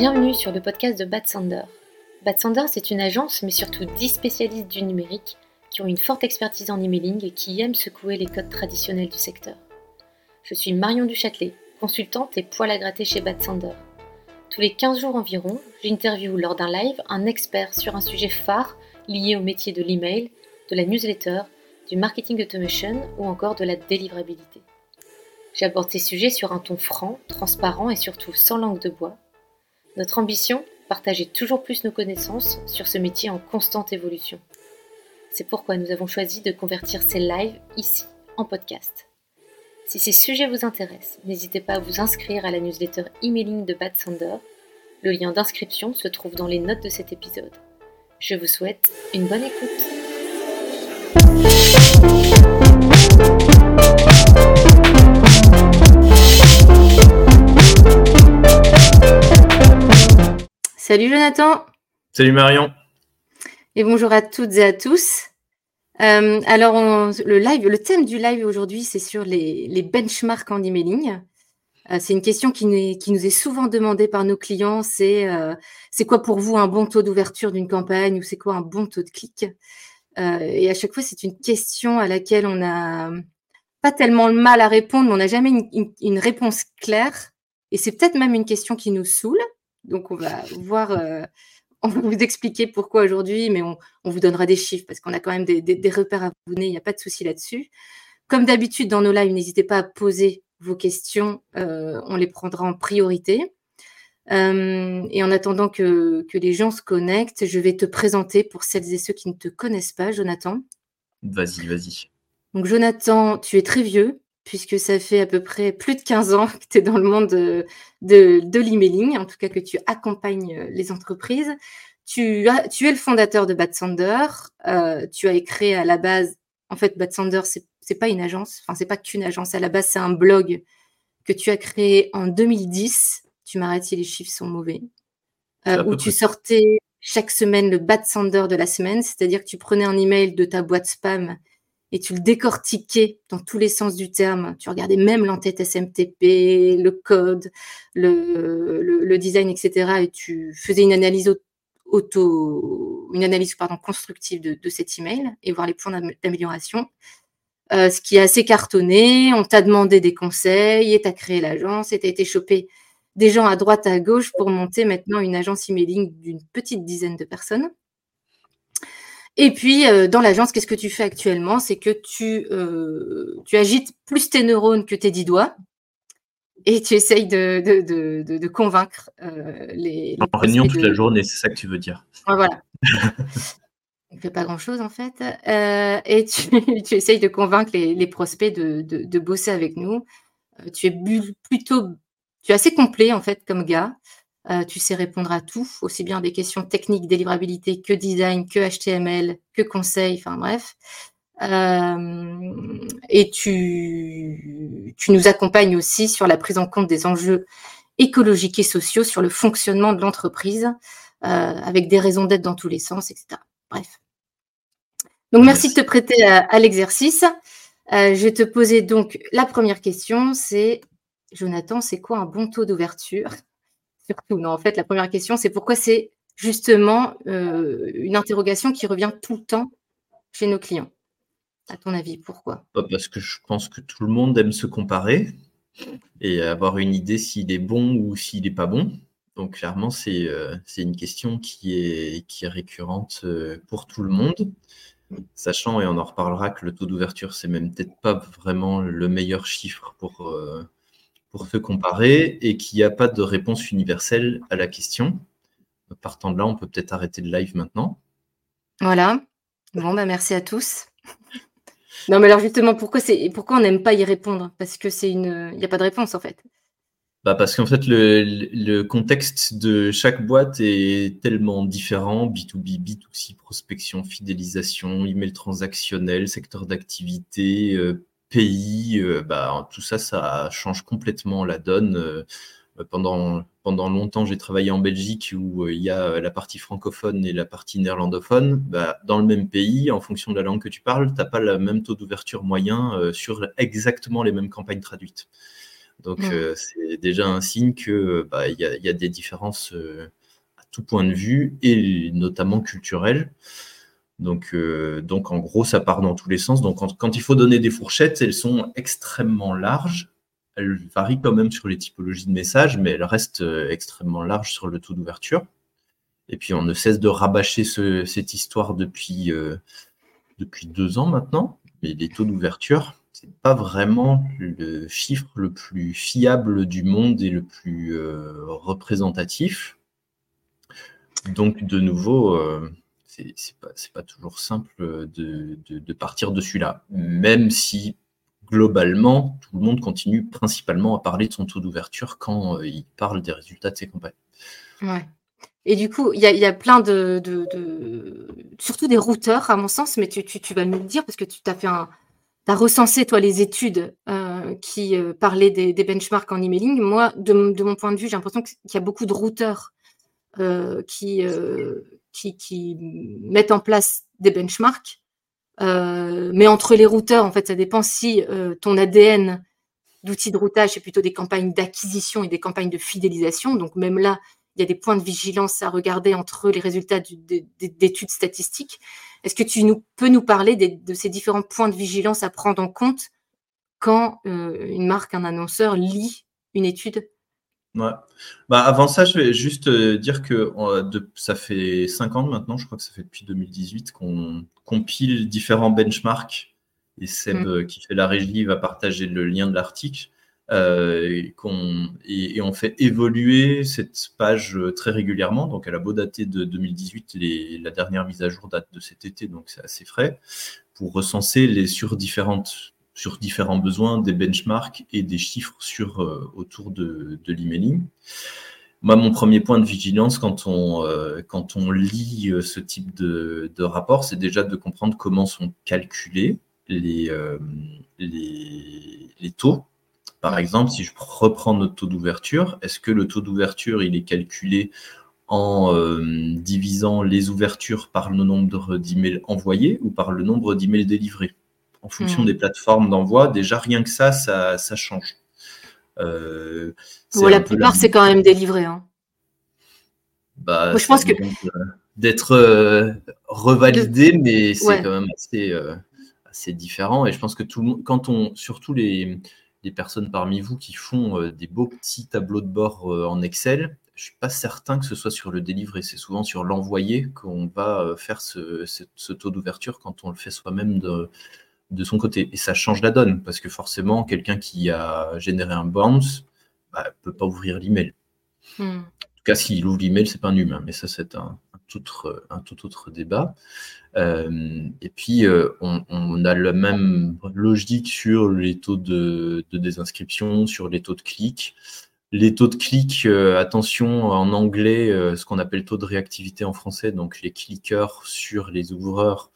Bienvenue sur le podcast de Bad Sander. Bad Sander, c'est une agence, mais surtout 10 spécialistes du numérique qui ont une forte expertise en emailing et qui aiment secouer les codes traditionnels du secteur. Je suis Marion Duchâtelet, consultante et poil à gratter chez Bad Sander. Tous les 15 jours environ, j'interviewe lors d'un live un expert sur un sujet phare lié au métier de l'email, de la newsletter, du marketing automation ou encore de la délivrabilité. J'aborde ces sujets sur un ton franc, transparent et surtout sans langue de bois. Notre ambition Partager toujours plus nos connaissances sur ce métier en constante évolution. C'est pourquoi nous avons choisi de convertir ces lives ici en podcast. Si ces sujets vous intéressent, n'hésitez pas à vous inscrire à la newsletter emailing de Bad Sander. Le lien d'inscription se trouve dans les notes de cet épisode. Je vous souhaite une bonne écoute. Salut Jonathan. Salut Marion. Et bonjour à toutes et à tous. Euh, alors, le live, le thème du live aujourd'hui, c'est sur les, benchmarks en emailing. Euh, c'est une question qui, nous est souvent demandée par nos clients. Euh, c'est quoi pour vous un bon taux d'ouverture d'une campagne ou c'est quoi un bon taux de clic? Et à chaque fois, c'est une question à laquelle on n'a pas tellement le mal à répondre, mais on n'a jamais une, réponse claire. Et c'est peut-être même une question qui nous saoule. Donc, on va voir, euh, on va vous expliquer pourquoi aujourd'hui, mais on, vous donnera des chiffres parce qu'on a quand même des, repères à vous donner, il n'y a pas de souci là-dessus. Comme d'habitude, dans nos lives, n'hésitez pas à poser vos questions, euh, on les prendra en priorité. Euh, et en attendant que, que, les gens se connectent, je vais te présenter pour celles et ceux qui ne te connaissent pas, Jonathan. Vas-y, vas-y. Donc, Jonathan, tu es très vieux, puisque ça fait à peu près plus de 15 ans que tu es dans le monde de, de, l'emailing, en tout cas que tu accompagnes euh, les entreprises. Tu, as, tu es le fondateur de Bad Sander. Euh, tu as créé à la base, en fait, Bad Sander, c'est, c'est pas une agence, enfin, c'est pas qu'une agence. À la base, c'est un blog que tu as créé en 2010. Tu m'arrêtes si les chiffres sont mauvais. Euh, où tu sortais chaque semaine le Bad Sander de la semaine, c'est-à-dire que tu prenais un email de ta boîte spam et tu le décortiquais dans tous les sens du terme. Tu regardais même l'entête SMTP, le code, le, design, etc. Et tu faisais une analyse auto, une analyse pardon, constructive de, de cet email et voir les points d'amélioration. Euh, ce qui est assez cartonné. On t'a demandé des conseils et tu créé l'agence et tu été chopé des gens à droite, à gauche pour monter maintenant une agence emailing d'une petite dizaine de personnes. Et puis, euh, dans l'agence, qu'est-ce que tu fais actuellement? C'est que tu, euh, tu agites plus tes neurones que tes dix doigts et tu essayes de, de, de, de convaincre euh, les, En réunion toute la journée, c'est ça que tu veux dire. voilà. On ne fait pas grand-chose en fait. et tu, tu, essayes de convaincre les, les prospects de, bosser avec nous. tu es plutôt, tu es assez complet en fait comme gars. Euh, tu sais répondre à tout, aussi bien des questions techniques, délivrabilité, que design, que HTML, que conseil, enfin bref. Euh, et tu, tu nous accompagnes aussi sur la prise en compte des enjeux écologiques et sociaux, sur le fonctionnement de l'entreprise, euh, avec des raisons d'être dans tous les sens, etc. Bref. Donc merci, de te prêter à, l'exercice. je vais te poser donc la première question, c'est Jonathan, c'est quoi un bon taux d'ouverture? Non, en fait, la première question, c'est pourquoi c'est justement euh, une interrogation qui revient tout le temps chez nos clients. À ton avis, pourquoi? Bah, Parce que je pense que tout le monde aime se comparer et avoir une idée s'il est bon ou s'il n'est pas bon. Donc clairement, c'est euh, une question qui est, qui est récurrente euh, pour tout le monde, sachant, et on en reparlera, que le taux d'ouverture, c'est même peut-être pas vraiment le meilleur chiffre pour, pour se comparer et qu'il n'y a pas de réponse universelle à la question. Partant de là, on peut peut-être arrêter le live maintenant. Voilà. Bon, bah merci à tous. non, mais alors justement, pourquoi, pourquoi on n'aime pas y répondre? Parce que c'est une, il n'y a pas de réponse en fait. Bah parce qu'en fait, le, le, contexte de chaque boîte est tellement différent. B2B, B2C, prospection, fidélisation, email transactionnel, secteur d'activité, euh, pays, euh, bah, tout ça, ça change complètement la donne. Euh, pendant, pendant longtemps, j'ai travaillé en Belgique où euh, il y a la partie francophone et la partie néerlandophone. Bah, dans le même pays, en fonction de la langue que tu parles, tu n'as pas le même taux d'ouverture moyen sur exactement les mêmes campagnes traduites. Donc, c'est déjà un signe qu'il bah, y, a, y, a des différences à tout point de vue, et notamment culturelles. Donc, donc, en gros, ça part dans tous les sens. Donc, quand, il faut donner des fourchettes, elles sont extrêmement larges. Elles varient quand même sur les typologies de messages, mais elles restent extrêmement larges sur le taux d'ouverture. Et puis on ne cesse de rabâcher cette histoire depuis, euh, depuis deux ans maintenant. Mais les taux d'ouverture, ce n'est pas vraiment le chiffre le plus fiable du monde et le plus euh, représentatif. Donc de nouveau, euh, ce c'est pas, toujours simple de, de partir de celui-là. Même si globalement, tout le monde continue principalement à parler de son taux d'ouverture quand il parle des résultats de ses campagnes. Ouais. Et du coup, il y a, plein de, Surtout des routeurs, à mon sens, mais tu, vas nous le dire parce que tu as fait un. as recensé, toi, les études euh, qui euh, parlaient des, benchmarks en emailing. Moi, de, mon point de vue, j'ai l'impression qu'il y a beaucoup de routeurs euh, qui, mettent en place des benchmarks. mais entre les routeurs, en fait, ça dépend si ton ADN d'outils de routage, c'est plutôt des campagnes d'acquisition et des campagnes de fidélisation. Donc, même là, il y a des points de vigilance à regarder entre les résultats d'études statistiques. Est-ce que tu peux nous parler de ces différents points de vigilance à prendre en compte quand euh, une marque, un annonceur lit une étude? Ouais. Bah avant ça, je vais juste euh, dire que ça fait cinq ans maintenant, je crois que ça fait depuis 2018 qu'on compile différents benchmarks et Seb mmh. euh, qui fait la régie va partager le lien de l'article. Euh, et, on fait évoluer cette page très régulièrement. Donc, elle a beau dater de 2018, la dernière mise à jour date de cet été, donc c'est assez frais, pour recenser les sur, différentes, sur différents besoins, des benchmarks et des chiffres sur, euh, autour de, l'emailing. Moi, mon premier point de vigilance quand on, on lit ce type de, rapport, c'est déjà de comprendre comment sont calculés les, taux par exemple, si je reprends notre taux d'ouverture, est-ce que le taux d'ouverture, est calculé en euh, divisant les ouvertures par le nombre d'emails envoyés ou par le nombre d'emails délivrés? En fonction hmm. des plateformes d'envoi, déjà rien que ça, ça, change. Euh, la plupart, c'est quand même délivré. Hein. Bah, je pense que d'être euh, revalidé, mais c'est quand même assez, assez, différent. Et je pense que tout le monde, quand on, surtout les, personnes parmi vous qui font euh, des beaux petits tableaux de bord euh, en Excel, je suis pas certain que ce soit sur le délivré. C'est souvent sur l'envoyé qu'on va euh, faire ce, taux d'ouverture quand on le fait soi-même de, de, son côté. Et ça change la donne parce que forcément, quelqu'un qui a généré un bounce ne bah, peut pas ouvrir l'email. Hmm. En tout cas, s'il ouvre l'email, c'est pas un humain. Mais ça, c'est un, un tout autre débat. Euh, et puis, euh, on, a la même logique sur les taux de, désinscription, sur les taux de clics. Les taux de clics, euh, attention, en anglais, ce qu'on appelle taux de réactivité en français, donc les cliqueurs sur les ouvreurs,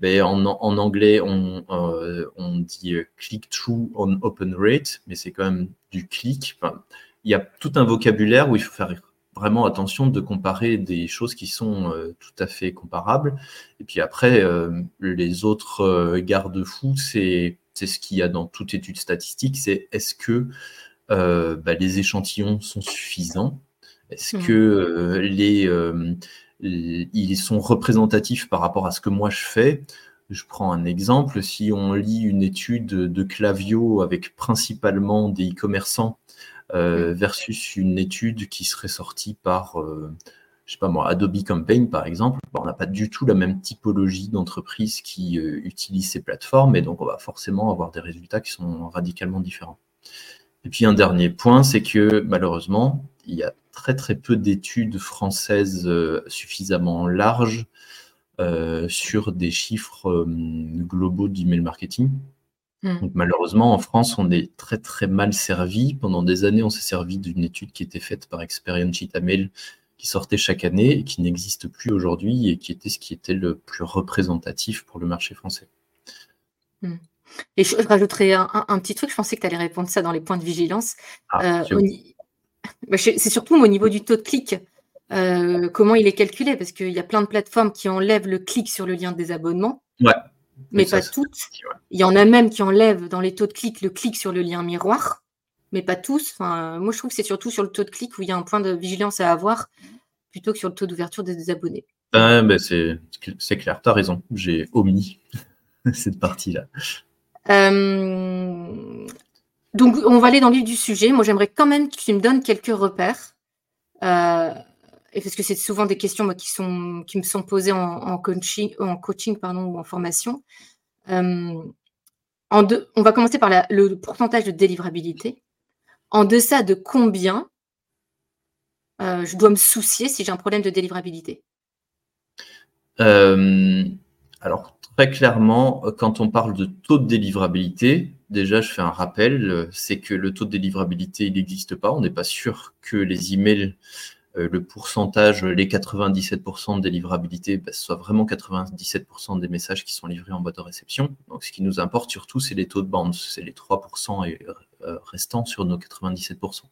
ben, en, anglais, on, on dit click-through on open rate, mais c'est quand même du clic. il y a tout un vocabulaire où il faut faire vraiment attention de comparer des choses qui sont euh, tout à fait comparables. Et puis après, euh, les autres euh, garde-fous, c'est ce qu'il y a dans toute étude statistique, c'est est-ce que bah, les échantillons sont suffisants Est-ce mmh. que les, ils sont représentatifs par rapport à ce que moi je fais? Je prends un exemple, si on lit une étude de Clavio avec principalement des e-commerçants euh, versus une étude qui serait sortie par, euh, je sais pas moi, Adobe Campaign par exemple. on n'a pas du tout la même typologie d'entreprise qui euh, utilise ces plateformes et donc on va forcément avoir des résultats qui sont radicalement différents. Et puis un dernier point, c'est que malheureusement, il y a très très peu d'études françaises suffisamment larges sur des chiffres globaux d'email marketing. Mmh. Donc, malheureusement, en France, on est très très mal servi. Pendant des années, on s'est servi d'une étude qui était faite par Experience Mail, qui sortait chaque année et qui n'existe plus aujourd'hui et qui était ce qui était le plus représentatif pour le marché français. Mmh. Et je, rajouterais un, petit truc, je pensais que tu allais répondre ça dans les points de vigilance. Ah, euh, bah, c'est surtout au niveau du taux de clic. Euh, comment il est calculé Parce qu'il y a plein de plateformes qui enlèvent le clic sur le lien de désabonnement. Ouais mais pas toutes. Il y en a même qui enlèvent dans les taux de clic le clic sur le lien miroir. mais pas tous. Enfin, moi, je trouve que c'est surtout sur le taux de clic où il y a un point de vigilance à avoir plutôt que sur le taux d'ouverture des, abonnés. Ah, ben c'est clair, tu as raison. J'ai omis cette partie-là. Euh, donc, on va aller dans le vif du sujet. Moi, j'aimerais quand même que tu me donnes quelques repères. Euh, parce que c'est souvent des questions qui, sont, qui me sont posées en, coaching, en ou en formation. Euh, on va commencer par le pourcentage de délivrabilité. En deçà de combien je dois me soucier si j'ai un problème de délivrabilité? Alors, très clairement, quand on parle de taux de délivrabilité, déjà, je fais un rappel, c'est que le taux de délivrabilité, il n'existe pas. On n'est pas sûr que les emails euh, le pourcentage, les 97% de délivrabilité, bah, soit vraiment 97% des messages qui sont livrés en boîte de réception. Donc, ce qui nous importe surtout, c'est les taux de bounce, c'est les 3% et, euh, restants sur nos 97%.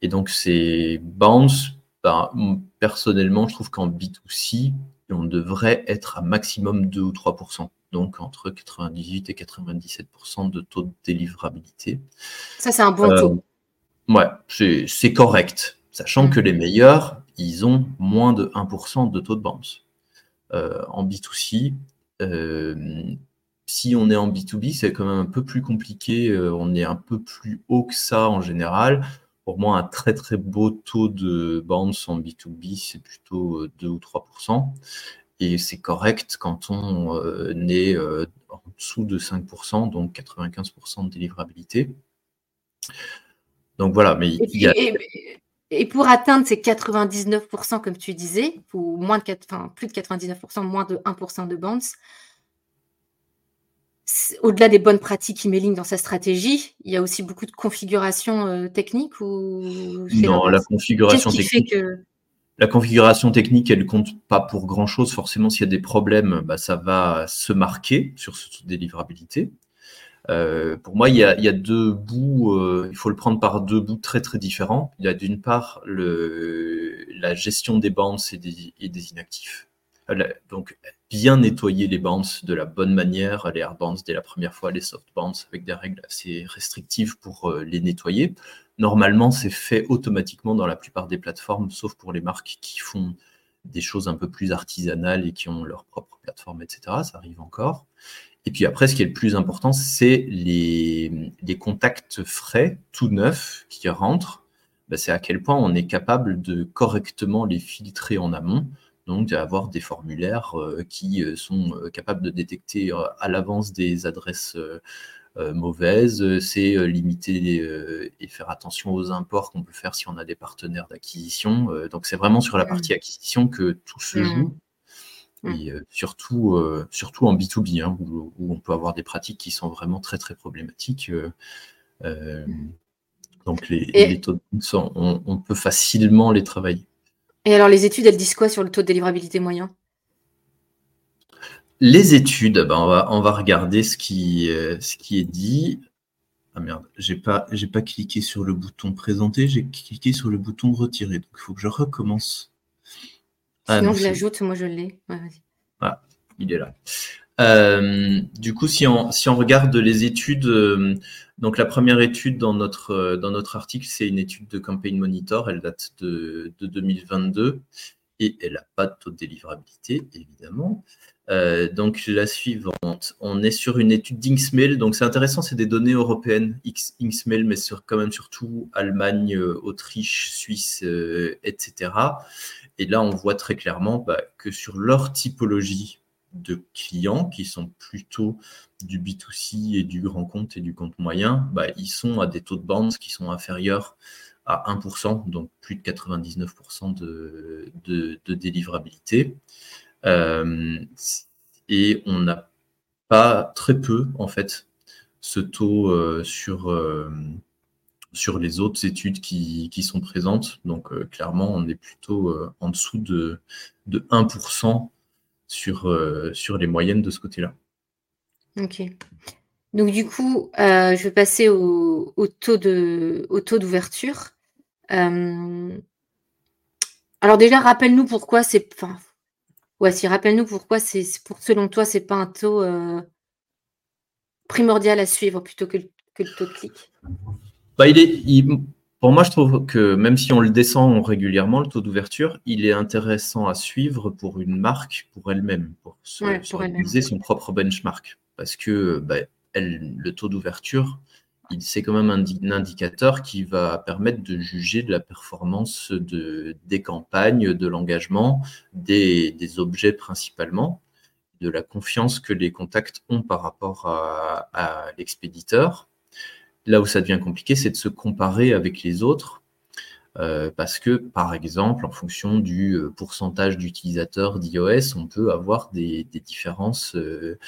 Et donc, ces bounce, bah, personnellement, je trouve qu'en B2C, on devrait être à maximum 2 ou 3%. Donc, entre 98 et 97% de taux de délivrabilité. Ça, c'est un bon taux. Euh, ouais, c'est correct sachant que mm. les meilleurs, ils ont moins de 1% de taux de bounce. Euh, en B2C, euh, si on est en B2B, c'est quand même un peu plus compliqué, on est un peu plus haut que ça en général. Pour moi, un très très beau taux de bounce en B2B, c'est plutôt 2 ou 3%. Et c'est correct quand on est en dessous de 5%, donc 95% de délivrabilité. Donc voilà, mais il y a... Et pour atteindre ces 99%, comme tu disais, ou moins de plus de 99%, moins de 1% de bounce, au-delà des bonnes pratiques emailing dans sa stratégie, il y a aussi beaucoup de configuration euh, technique ou Non, la configuration technique. La configuration technique, elle compte pas pour grand chose. Forcément, s'il y a des problèmes, bah, ça va se marquer sur cette délivrabilité. Euh, pour moi, il y, a, deux bouts, euh, il faut le prendre par deux bouts très très différents. Il y a d'une part le, la gestion des bounces et des, inactifs. Donc, bien nettoyer les bounces de la bonne manière, les hard bounces dès la première fois, les soft bounces avec des règles assez restrictives pour euh, les nettoyer. Normalement, c'est fait automatiquement dans la plupart des plateformes, sauf pour les marques qui font des choses un peu plus artisanales et qui ont leur propre plateforme, etc. Ça arrive encore. Et puis après, ce qui est le plus important, c'est les, contacts frais, tout neufs, qui rentrent. Ben, c'est à quel point on est capable de correctement les filtrer en amont, donc d'avoir des formulaires euh, qui euh, sont euh, capables de détecter à l'avance des adresses mauvaises, c'est limiter et faire attention aux imports qu'on peut faire si on a des partenaires d'acquisition. donc c'est vraiment sur la mmh. partie acquisition que tout se mmh. joue. Mmh. Et euh, surtout, euh, surtout en B2B, hein, où, on peut avoir des pratiques qui sont vraiment très très problématiques. Euh, mmh. donc les, taux de on, on, peut facilement les travailler. Et alors les études, elles disent quoi sur le taux de délivrabilité moyen? Les études, ben on, va, on va regarder ce qui, ce qui est dit. Ah merde, j'ai pas, j'ai pas cliqué sur le bouton présenter, j'ai cliqué sur le bouton retirer. Donc il faut que je recommence. Ah, Sinon, je l'ajoute, moi je l'ai. voilà, il est là. Euh, du coup, si on, regarde les études, euh, donc la première étude dans notre, euh, dans notre article, c'est une étude de Campaign Monitor, elle date de, de 2022 et elle n'a pas de taux de délivrabilité, évidemment. donc la suivante, on est sur une étude d'Inksmail, donc c'est intéressant, c'est des données européennes, Inksmail, mais sur, quand même surtout Allemagne, Autriche, Suisse, etc. Et là, on voit très clairement bah, que sur leur typologie de clients, qui sont plutôt du B2C et du grand compte et du compte moyen, bah, ils sont à des taux de bounce qui sont inférieurs à 1%, donc plus de 99% de, de, délivrabilité. Euh, et on n'a pas très peu, en fait, ce taux euh, sur, euh, sur les autres études qui, sont présentes. Donc clairement, on est plutôt en dessous de, de 1% sur, euh, sur les moyennes de ce côté-là. Ok. Donc du coup, je vais passer au, taux de au taux d'ouverture. alors déjà, rappelle-nous pourquoi c'est. Enfin, ouais, si rappelle-nous pourquoi c'est pour selon toi, c'est pas un taux primordial à suivre plutôt que, que le taux de clic. bah, il est, Pour moi, je trouve que même si on le descend régulièrement, le taux d'ouverture, il est intéressant à suivre pour une marque, pour elle-même, pour, se, son propre benchmark. Parce que bah, elle, le taux d'ouverture, c'est quand même un, indicateur qui va permettre de juger de la performance de, des campagnes, de l'engagement, des, objets principalement, de la confiance que les contacts ont par rapport à, l'expéditeur. Là où ça devient compliqué, c'est de se comparer avec les autres. Euh, parce que, par exemple, en fonction du euh, pourcentage d'utilisateurs d'iOS, on peut avoir des, différences euh,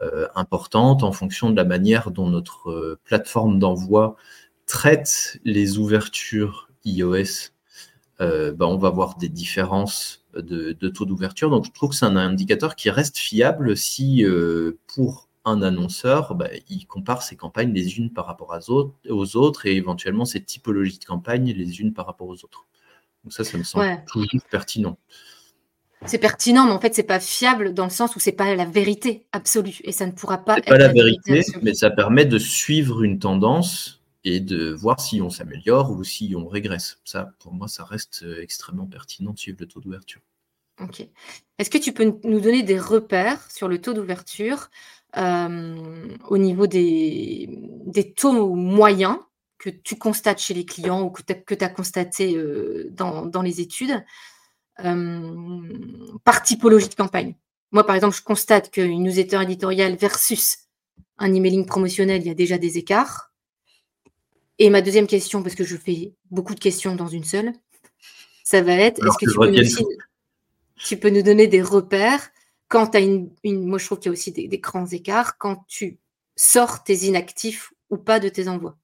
euh, importante en fonction de la manière dont notre plateforme d'envoi traite les ouvertures iOS. Bah, on va voir des différences de, taux d'ouverture. Donc, je trouve que c'est un indicateur qui reste fiable si, pour un annonceur, bah, il compare ses campagnes les unes par rapport aux autres et éventuellement ses typologies de campagnes les unes par rapport aux autres. Donc ça, ça me semble toujours pertinent c'est pertinent, mais en fait, c'est pas fiable dans le sens où c'est pas la vérité absolue et ça ne pourra pas être. pas la, vérité, mais ça permet de suivre une tendance et de voir si on s'améliore ou si on régresse. Ça, pour moi, ça reste euh, extrêmement pertinent de suivre le taux d'ouverture. Ok. Est-ce que tu peux nous donner des repères sur le taux d'ouverture au niveau des, des, taux moyens que tu constates chez les clients ou que tu as, constaté euh, dans, dans, les études euh, par typologie de campagne. Moi, par exemple, je constate qu'une newsletter éditoriale versus un emailing promotionnel, il y a déjà des écarts. Et ma deuxième question, parce que je fais beaucoup de questions dans une seule, ça va être est-ce que tu peux, nous, tu peux, nous donner des repères quand tu as une, Moi, je trouve qu'il y a aussi des, grands écarts quand tu sors tes inactifs ou pas de tes envois.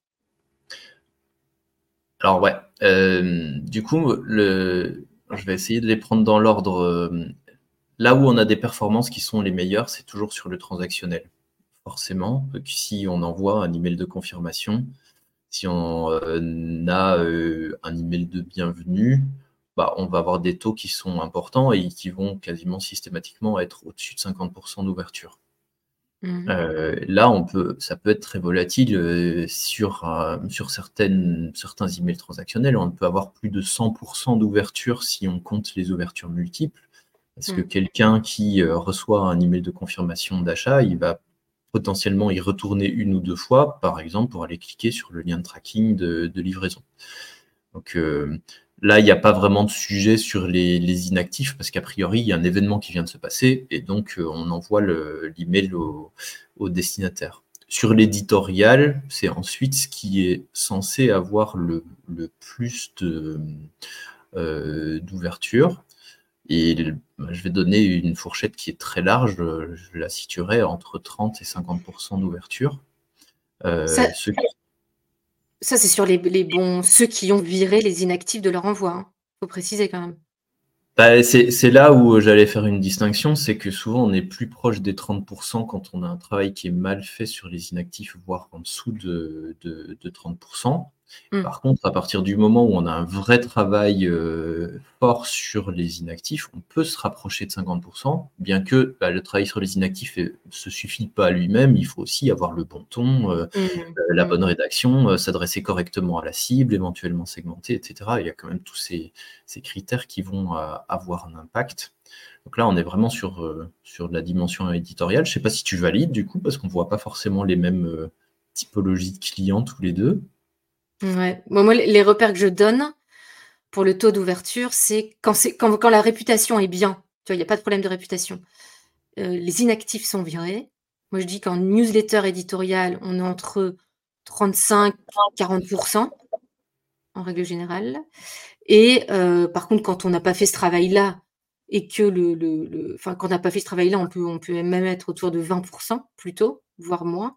Alors, ouais. Euh, du coup, le, je vais essayer de les prendre dans l'ordre. Euh, là où on a des performances qui sont les meilleures, c'est toujours sur le transactionnel. Forcément, si on envoie un email de confirmation, si on euh, a euh, un email de bienvenue, bah, on va avoir des taux qui sont importants et qui vont quasiment systématiquement être au-dessus de 50% d'ouverture. Mmh. là, on peut, ça peut être très volatile sur, sur certaines, certains emails transactionnels. On peut avoir plus de 100% d'ouverture si on compte les ouvertures multiples. Parce que mmh. quelqu'un qui reçoit un email de confirmation d'achat, il va potentiellement y retourner une ou deux fois, par exemple, pour aller cliquer sur le lien de tracking de, de livraison. Donc, Là, il n'y a pas vraiment de sujet sur les, inactifs parce qu'a priori, il y a un événement qui vient de se passer et donc euh, on envoie l'email au, destinataire. Sur l'éditorial, c'est ensuite ce qui est censé avoir le, plus euh, d'ouverture. et je vais donner une fourchette qui est très large, je la situerai entre 30 et 50% d'ouverture. Euh, ça, c'est sur les, bons, ceux qui ont viré les inactifs de leur envoi. Il hein. faut préciser quand même. Bah, c'est là où j'allais faire une distinction, c'est que souvent on est plus proche des 30% quand on a un travail qui est mal fait sur les inactifs, voire en dessous de, de, de 30%. Mmh. Par contre, à partir du moment où on a un vrai travail euh, fort sur les inactifs, on peut se rapprocher de 50%, bien que bah, le travail sur les inactifs ne se suffit pas à lui-même, il faut aussi avoir le bon ton, euh, mmh. euh, la mmh. bonne rédaction, s'adresser correctement à la cible, éventuellement segmenter, etc. Il y a quand même tous ces, critères qui vont avoir un impact. Donc là, on est vraiment sur, sur la dimension éditoriale. Je ne sais pas si tu valides du coup, parce qu'on ne voit pas forcément les mêmes typologies de clients tous les deux. Moi, les repères que je donne pour le taux d'ouverture, c'est quand, quand, la réputation est bien, tu vois, il n'y a pas de problème de réputation. Euh, les inactifs sont virés. Moi, je dis qu'en newsletter éditorial, on est entre 35 et 40% en règle générale. Et euh, par contre, quand on n'a pas fait ce travail-là, et que le, enfin, quand on n'a pas fait ce travail-là, peut, on peut même être autour de 20% plutôt, voire moins.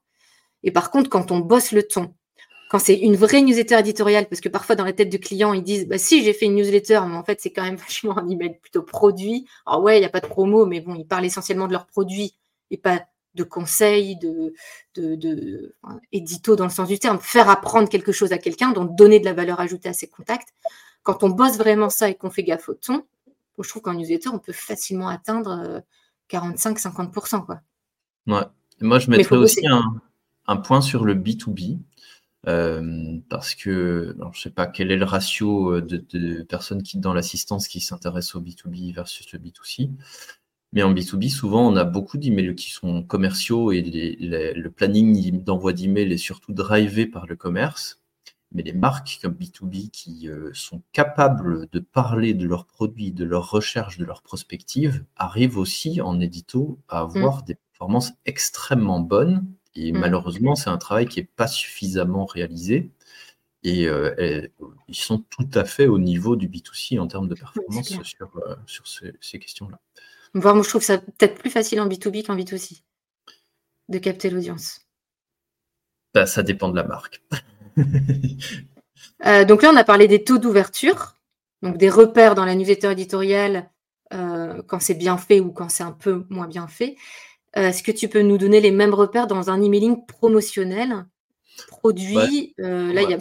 Et par contre, quand on bosse le ton, quand c'est une vraie newsletter éditoriale, parce que parfois dans la tête du client, ils disent bah, si j'ai fait une newsletter, mais en fait c'est quand même vachement un email plutôt produit. Alors ouais, il n'y a pas de promo, mais bon, ils parlent essentiellement de leurs produits et pas de conseils, de, de, édito dans le sens du terme, faire apprendre quelque chose à quelqu'un, donc donner de la valeur ajoutée à ses contacts. Quand on bosse vraiment ça et qu'on fait gaffe au ton, je trouve qu'en newsletter, on peut facilement atteindre 45-50%. Quoi. Ouais. moi, je mettrais aussi un, un, point sur le B2B. Euh, parce que je ne sais pas quel est le ratio de, personnes qui dans l'assistance qui s'intéressent au B2B versus le B2C. Mais en B2B, souvent, on a beaucoup d'emails qui sont commerciaux et le planning d'envoi d'emails est surtout drivé par le commerce. Mais les marques comme B2B qui euh, sont capables de parler de leurs produits, de leurs recherches, de leurs prospectives, arrivent aussi en édito à avoir mm. des performances extrêmement bonnes et mm. malheureusement, c'est un travail qui n'est pas suffisamment réalisé. Euh, et, ils sont tout à fait au niveau du B2C en termes de performance sur, euh, sur ces, questions-là. moi, je trouve ça peut-être plus facile en B2B qu'en B2C de capter l'audience. Bah, ça dépend de la marque. Euh, donc là, on a parlé des taux d'ouverture, donc des repères dans la newsletter éditoriale quand c'est bien fait ou quand c'est un peu moins bien fait. Euh, est-ce que tu peux nous donner les mêmes repères dans un emailing promotionnel Produit, euh, là, il y a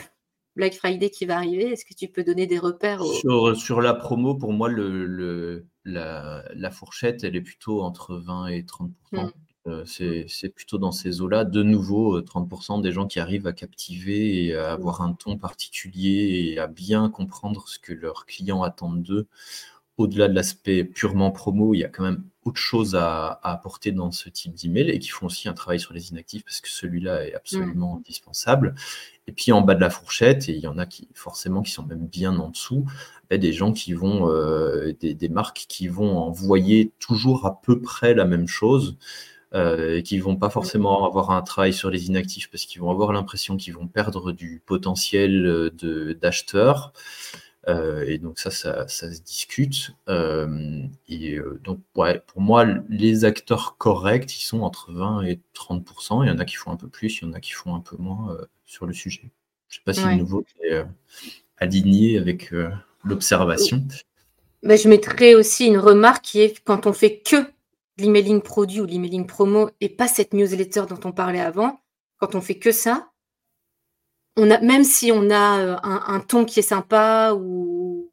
Black Friday qui va arriver. Est-ce que tu peux donner des repères sur, la promo, pour moi, le, la, fourchette, elle est plutôt entre 20 et 30 hmm. euh, c'est plutôt dans ces eaux-là. De nouveau, 30% des gens qui arrivent à captiver et à avoir un ton particulier et à bien comprendre ce que leurs clients attendent d'eux au-delà de l'aspect purement promo, il y a quand même autre chose à, apporter dans ce type d'email et qui font aussi un travail sur les inactifs parce que celui-là est absolument mm. indispensable. Et puis en bas de la fourchette, et il y en a qui forcément qui sont même bien en dessous, ben, des gens qui vont, euh, des, marques qui vont envoyer toujours à peu près la même chose. Euh, et qui vont pas forcément avoir un travail sur les inactifs parce qu'ils vont avoir l'impression qu'ils vont perdre du potentiel euh, d'acheteurs. Euh, et donc ça, ça, se discute. Euh, et euh, donc ouais, pour moi, les acteurs corrects, ils sont entre 20 et 30 Il y en a qui font un peu plus, il y en a qui font un peu moins sur le sujet. Je ne sais pas si le nouveau est aligné avec l'observation. Bah, je mettrais aussi une remarque qui est quand on fait que l'emailing produit ou l'emailing promo et pas cette newsletter dont on parlait avant, quand on fait que ça, on a, même si on a euh, un, ton qui est sympa ou,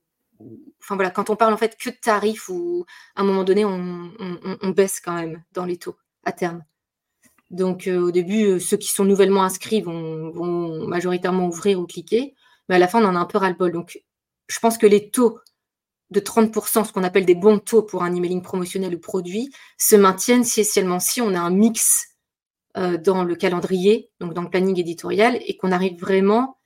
enfin voilà, quand on parle en fait que de tarifs ou à un moment donné on, baisse quand même dans les taux à terme. Donc euh, au début, euh, ceux qui sont nouvellement inscrits vont, majoritairement ouvrir ou cliquer, mais à la fin on en a un peu ras-le-bol. Donc je pense que les taux de 30%, ce qu'on appelle des bons taux pour un emailing promotionnel ou produit, se maintiennent si essentiellement si on a un mix euh, dans le calendrier, donc dans le planning éditorial, et qu'on arrive vraiment.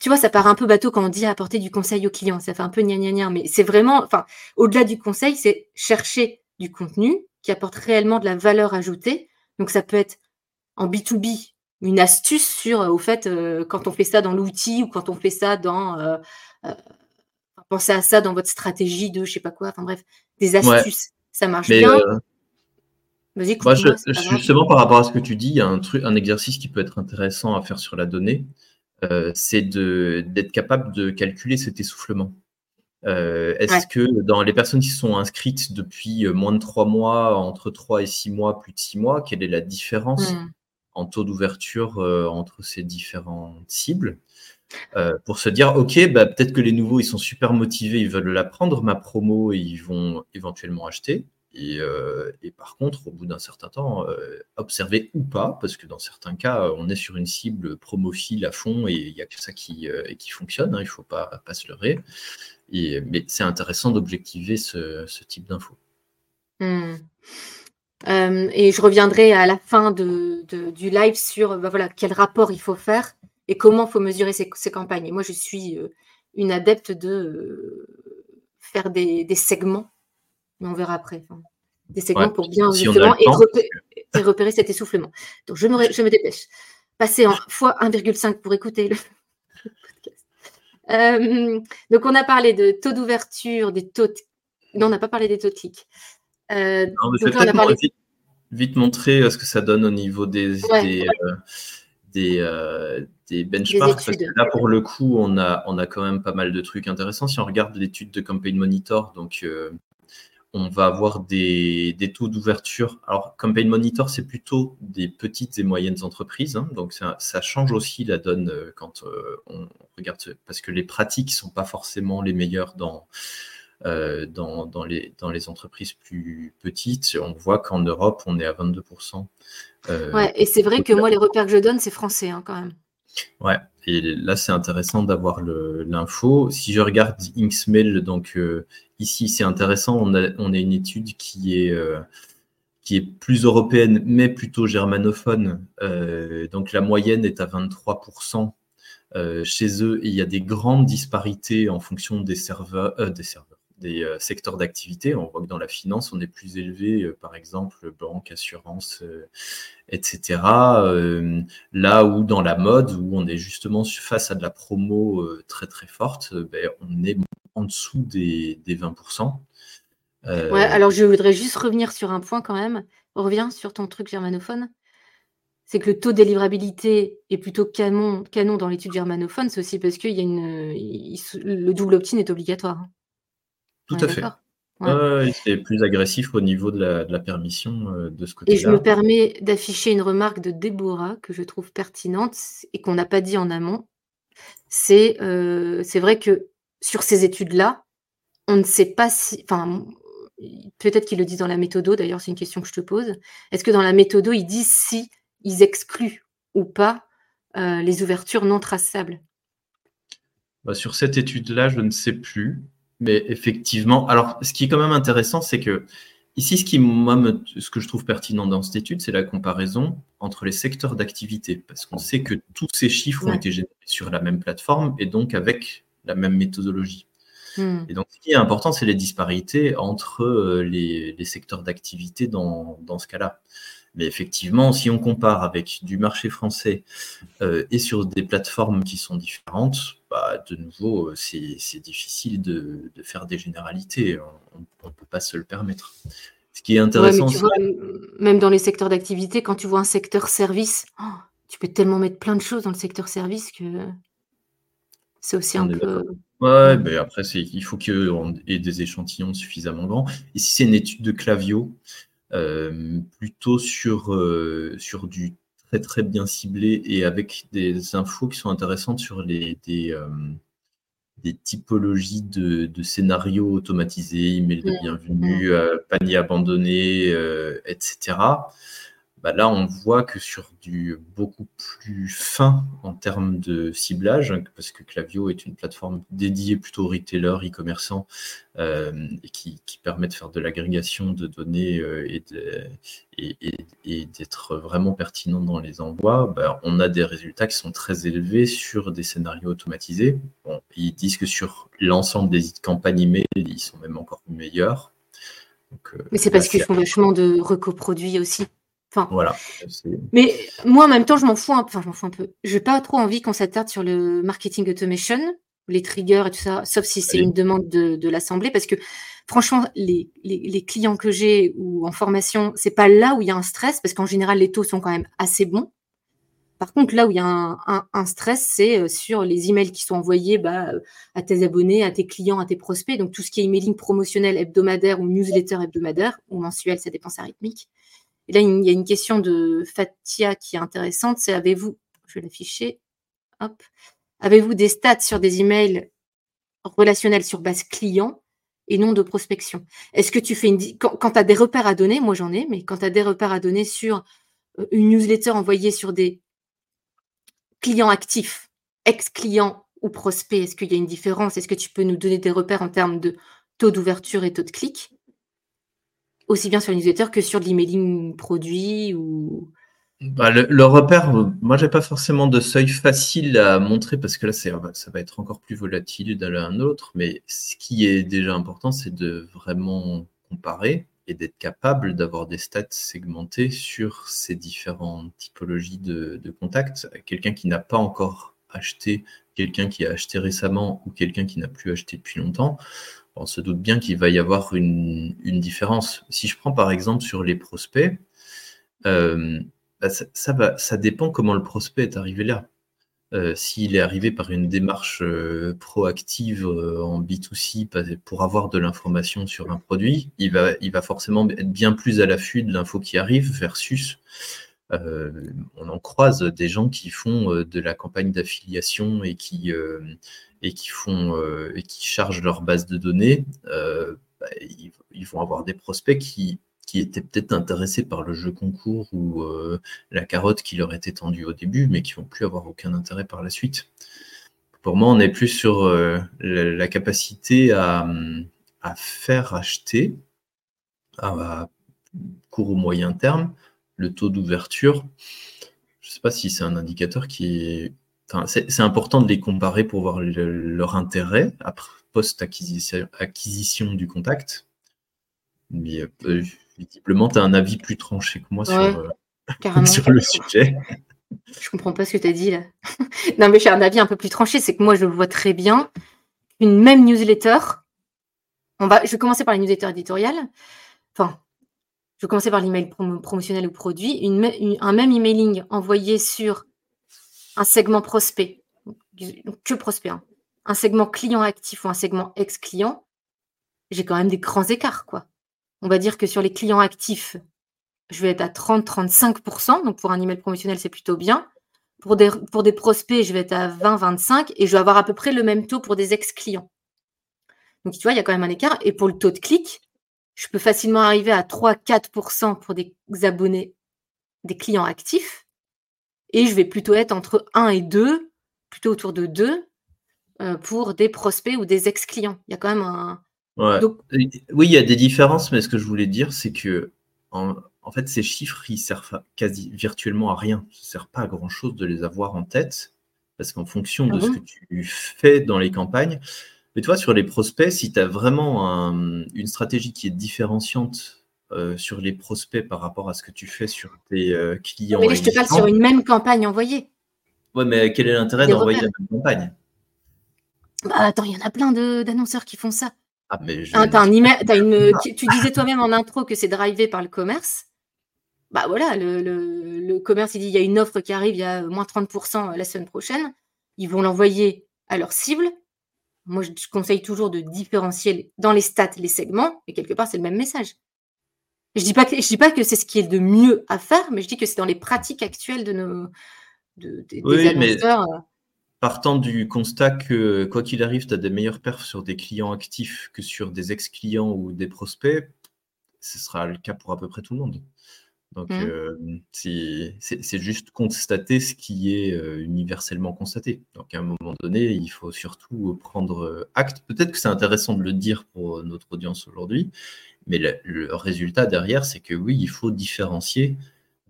tu vois, ça part un peu bateau quand on dit apporter du conseil au client, ça fait un peu gna gna gna, mais c'est vraiment, enfin, au-delà du conseil, c'est chercher du contenu qui apporte réellement de la valeur ajoutée. Donc ça peut être en B2B, une astuce sur, au fait, euh, quand on fait ça dans l'outil ou quand on fait ça dans. Euh, pensez à ça dans votre stratégie de je sais pas quoi, enfin bref, des astuces. Ça marche bien. Justement, par rapport à ce que tu dis, il y a un, truc, un exercice qui peut être intéressant à faire sur la donnée, euh, c'est d'être capable de calculer cet essoufflement. Euh, est-ce que dans les personnes qui sont inscrites depuis euh, moins de trois mois, entre trois et six mois, plus de six mois, quelle est la différence hmm. en taux d'ouverture entre ces différentes cibles? Pour se dire, OK, bah, peut-être que les nouveaux, ils sont super motivés, ils veulent la prendre, ma promo, et ils vont éventuellement acheter. Euh, et, par contre, au bout d'un certain temps, euh, observer ou pas, parce que dans certains cas, on est sur une cible promophile à fond et il n'y a que ça qui, euh, qui fonctionne, hein, il ne faut pas, pas se leurrer. Mais c'est intéressant d'objectiver ce, type d'infos. Hmm. et je reviendrai à la fin du live sur bah quel rapport il faut faire et comment il faut mesurer ces, campagnes. Et moi, je suis une adepte de faire des segments mais on verra après. des segments pour bien justement et, repérer, cet essoufflement. Donc je me, je me dépêche. Passer en x1,5 pour écouter le, podcast. Euh, donc on a parlé de taux d'ouverture, des taux de... Non, on n'a pas parlé des taux de clic. Euh, donc on a parlé... vite, montrer euh, ce que ça donne au niveau des, des, des, benchmarks. parce que là, pour le coup, on a, on a quand même pas mal de trucs intéressants. Si on regarde l'étude de Campaign Monitor, donc on va avoir des, taux d'ouverture. Alors, Campaign Monitor, c'est plutôt des petites et moyennes entreprises. Hein. donc, ça, change aussi la donne euh, quand euh, on regarde, parce que les pratiques ne sont pas forcément les meilleures dans, euh, dans, les, dans les entreprises plus petites. On voit qu'en Europe, on est à 22%. ouais, et c'est vrai que moi, les repères que je donne, c'est français hein, quand même. Ouais, et là c'est intéressant d'avoir l'info. Si je regarde Inksmail, donc euh, ici c'est intéressant, on a, une étude qui est, euh, qui est plus européenne mais plutôt germanophone. Euh, donc la moyenne est à 23% chez eux il y a des grandes disparités en fonction des serveurs, des serveurs des euh, secteurs d'activité. On voit que dans la finance, on est plus élevé, euh, par exemple, banque, assurance, euh, etc. là où dans la mode, où on est justement face à de la promo très très forte, ben, on est en dessous des, 20%. Ouais, alors je voudrais juste revenir sur un point quand même. Reviens sur ton truc germanophone c'est que le taux de délivrabilité est plutôt canon, canon dans l'étude germanophone, c'est aussi parce que le double opt-in est obligatoire. Tout à fait. c'est plus agressif au niveau de la, permission euh, de ce côté-là. Et je me permets d'afficher une remarque de Déborah que je trouve pertinente et qu'on n'a pas dit en amont. C'est euh, vrai que sur ces études-là, on ne sait pas si. Enfin, peut-être qu'ils le disent dans la méthodo, d'ailleurs, c'est une question que je te pose. Est-ce que dans la méthodo, ils disent si ils excluent ou pas euh, les ouvertures non traçables? Bah, Sur cette étude-là, je ne sais plus. Mais effectivement, alors ce qui est quand même intéressant, c'est que ici, ce, qui, moi, ce que je trouve pertinent dans cette étude, c'est la comparaison entre les secteurs d'activité, parce qu'on sait que tous ces chiffres ont été générés sur la même plateforme et donc avec la même méthodologie. Hmm. Et donc, ce qui est important, c'est les disparités entre euh, les, secteurs d'activité dans, dans, ce cas-là. Mais effectivement, si on compare avec du marché français euh, et sur des plateformes qui sont différentes, bah, de nouveau, euh, c'est difficile de, faire des généralités. On ne peut pas se le permettre. Ce qui est intéressant. même dans les secteurs d'activité, quand tu vois un secteur service, oh, tu peux tellement mettre plein de choses dans le secteur service que c'est aussi un peu. Ouais, mais après, il faut y ait des échantillons suffisamment grands. Et si c'est une étude de Clavio, euh, plutôt sur, euh, sur du très très bien ciblé et avec des infos qui sont intéressantes sur les, des, euh, des typologies de, de, scénarios automatisés, email de bienvenue, panier abandonné, etc. Bah là, on voit que sur du beaucoup plus fin en termes de ciblage, parce que Clavio est une plateforme dédiée plutôt aux retailers, e-commerçants, euh, et qui, permet de faire de l'agrégation de données euh, et, d'être vraiment pertinent dans les envois, bah, on a des résultats qui sont très élevés sur des scénarios automatisés. ils disent que sur l'ensemble des campagnes email, ils sont même encore meilleurs. Euh, Mais c'est parce qu'ils font vachement de recoproduits aussi. Enfin, voilà. Mais moi, en même temps, je m'en fous, un... enfin, je m'en fous un peu. Je n'ai pas trop envie qu'on s'attarde sur le marketing automation, les triggers et tout ça, sauf si c'est une demande de, l'Assemblée, parce que franchement, les, clients que j'ai ou en formation, c'est pas là où il y a un stress, parce qu'en général, les taux sont quand même assez bons. Par contre, là où il y a un, stress, c'est euh, sur les emails qui sont envoyés bah, à tes abonnés, à tes clients, à tes prospects. Donc, tout ce qui est emailing promotionnel hebdomadaire ou newsletter hebdomadaire ou mensuel, ça dépend, c'est rythmique. Et là, il y a une question de Fatia qui est intéressante, c'est avez-vous, je vais l'afficher, hop, avez-vous des stats sur des emails relationnels sur base client et non de prospection? Est-ce que tu fais une... Quand, tu as des repères à donner, moi j'en ai, mais quand tu as des repères à donner sur euh, une newsletter envoyée sur des clients actifs, ex-clients ou prospects, est-ce qu'il y a une différence? Est-ce que tu peux nous donner des repères en termes de taux d'ouverture et taux de clic aussi bien sur newsletter que sur l'emailing produit ou bah, le, repère, moi j'ai pas forcément de seuil facile à montrer parce que là ça va être encore plus volatile d'un à un autre, mais ce qui est déjà important c'est de vraiment comparer et d'être capable d'avoir des stats segmentés sur ces différentes typologies de, de contacts. Quelqu'un qui n'a pas encore acheté, quelqu'un qui a acheté récemment ou quelqu'un qui n'a plus acheté depuis longtemps, on se doute bien qu'il va y avoir une, différence. Si je prends par exemple sur les prospects, euh, bah, ça, dépend comment le prospect est arrivé là. Euh, s'il est arrivé par une démarche euh, proactive en B2C pour avoir de l'information sur un produit, il va, il va forcément être bien plus à l'affût de l'info qui arrive versus on en croise des gens qui font de la campagne d'affiliation et qui, et qui font et qui chargent leur base de données. Bah, ils, vont avoir des prospects qui qui étaient peut-être intéressés par le jeu concours ou la carotte qui leur était tendue au début, mais qui vont plus avoir aucun intérêt par la suite. Pour moi, on est plus sur la, capacité à, faire acheter à court ou moyen terme le taux d'ouverture. Je ne sais pas si c'est un indicateur qui est c'est important de les comparer pour voir leur intérêt post-acquisition du contact. Mais euh, visiblement, tu as un avis plus tranché que moi sur, euh, le sujet. Je comprends pas ce que tu as dit là. non, mais j'ai un avis un peu plus tranché, c'est que moi je vois très bien une même newsletter. On va, je vais commencer par la newsletter éditoriale. Enfin, je vais commencer par l'email promotionnel ou produit. Un même emailing envoyé sur un segment prospect, que prospect, hein. un segment client actif ou un segment ex-client, j'ai quand même des grands écarts. quoi. On va dire que sur les clients actifs, je vais être à 30-35%, donc pour un email promotionnel, c'est plutôt bien. Pour des, pour des prospects, je vais être à 20-25 et je vais avoir à peu près le même taux pour des ex-clients. Donc, tu vois, il y a quand même un écart. Et pour le taux de clic, je peux facilement arriver à 3-4% pour des abonnés, des clients actifs. Et je vais plutôt être entre 1 et 2, plutôt autour de 2, euh, pour des prospects ou des ex-clients. Il y a quand même un. Oui, il y a des différences, mais ce que je voulais dire, c'est que en, fait, ces chiffres, ils servent quasi virtuellement à rien. Ça ne sert pas à grand-chose de les avoir en tête, parce qu'en fonction de ah ce que tu fais dans les campagnes, mais toi, sur les prospects, si tu as vraiment une stratégie qui est différenciante euh, sur les prospects par rapport à ce que tu fais sur tes euh, clients. Mais je te parle sur une même campagne envoyée. Ouais, mais quel est l'intérêt d'envoyer la même campagne? Bah, Attends, il y en a plein d'annonceurs qui font ça. Ah, mais je... as un email, as une, tu disais toi-même en intro que c'est drivé par le commerce. Bah voilà, le, le, commerce, il dit il y a une offre qui arrive, il y a moins 30% la semaine prochaine. Ils vont l'envoyer à leur cible. Moi, je conseille toujours de différencier dans les stats les segments, et quelque part, c'est le même message. Je dis pas que je dis pas que c'est ce qui est de mieux à faire, mais je dis que c'est dans les pratiques actuelles de nos de, des, oui, Mais euh. partant du constat que quoi qu'il arrive, tu as des meilleurs perfs sur des clients actifs que sur des ex-clients ou des prospects, ce sera le cas pour à peu près tout le monde. Donc, mmh. euh, c'est juste constater ce qui est euh, universellement constaté. Donc, à un moment donné, il faut surtout prendre acte. Peut-être que c'est intéressant de le dire pour notre audience aujourd'hui, mais le, résultat derrière, c'est que oui, il faut différencier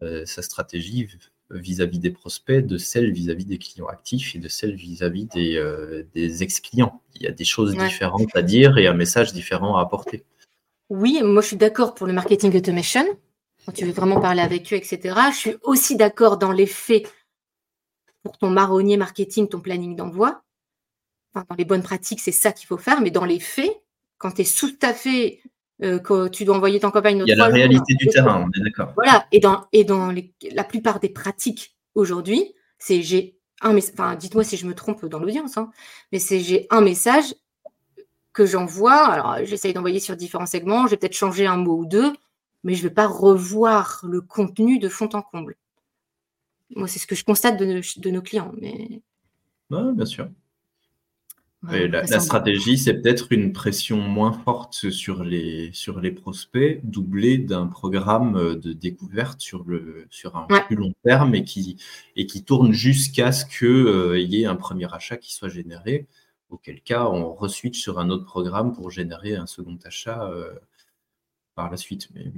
euh, sa stratégie vis-à-vis des prospects de celle vis-à-vis des clients actifs et de celle vis-à-vis des, euh, ex-clients. Il y a des choses différentes à dire et un message différent à apporter. Oui, moi je suis d'accord pour le marketing automation. Quand tu veux vraiment parler avec eux, etc. Je suis aussi d'accord dans les faits pour ton marronnier marketing, ton planning d'envoi. Enfin, dans les bonnes pratiques, c'est ça qu'il faut faire. Mais dans les faits, quand tu es sous-taffé euh, que tu dois envoyer ton campagne. Il y a la réalité du terrain, on est d'accord. Voilà, et dans, et dans la plupart des pratiques aujourd'hui, c'est j'ai un message, enfin dites-moi si je me trompe dans l'audience, hein, mais c'est j'ai un message que j'envoie, alors j'essaye d'envoyer sur différents segments, je vais peut-être changer un mot ou deux, mais je ne vais pas revoir le contenu de fond en comble. Moi, c'est ce que je constate de, de nos clients. Mais... Ouais, bien sûr la, stratégie, c'est peut-être une pression moins forte sur les, sur les prospects, doublée d'un programme euh, de découverte sur, le, sur un plus long terme et qui, et qui tourne jusqu'à ce qu'il euh, y ait un premier achat qui soit généré, auquel cas on reswitch sur un autre programme pour générer un second achat euh, par la suite. Mais.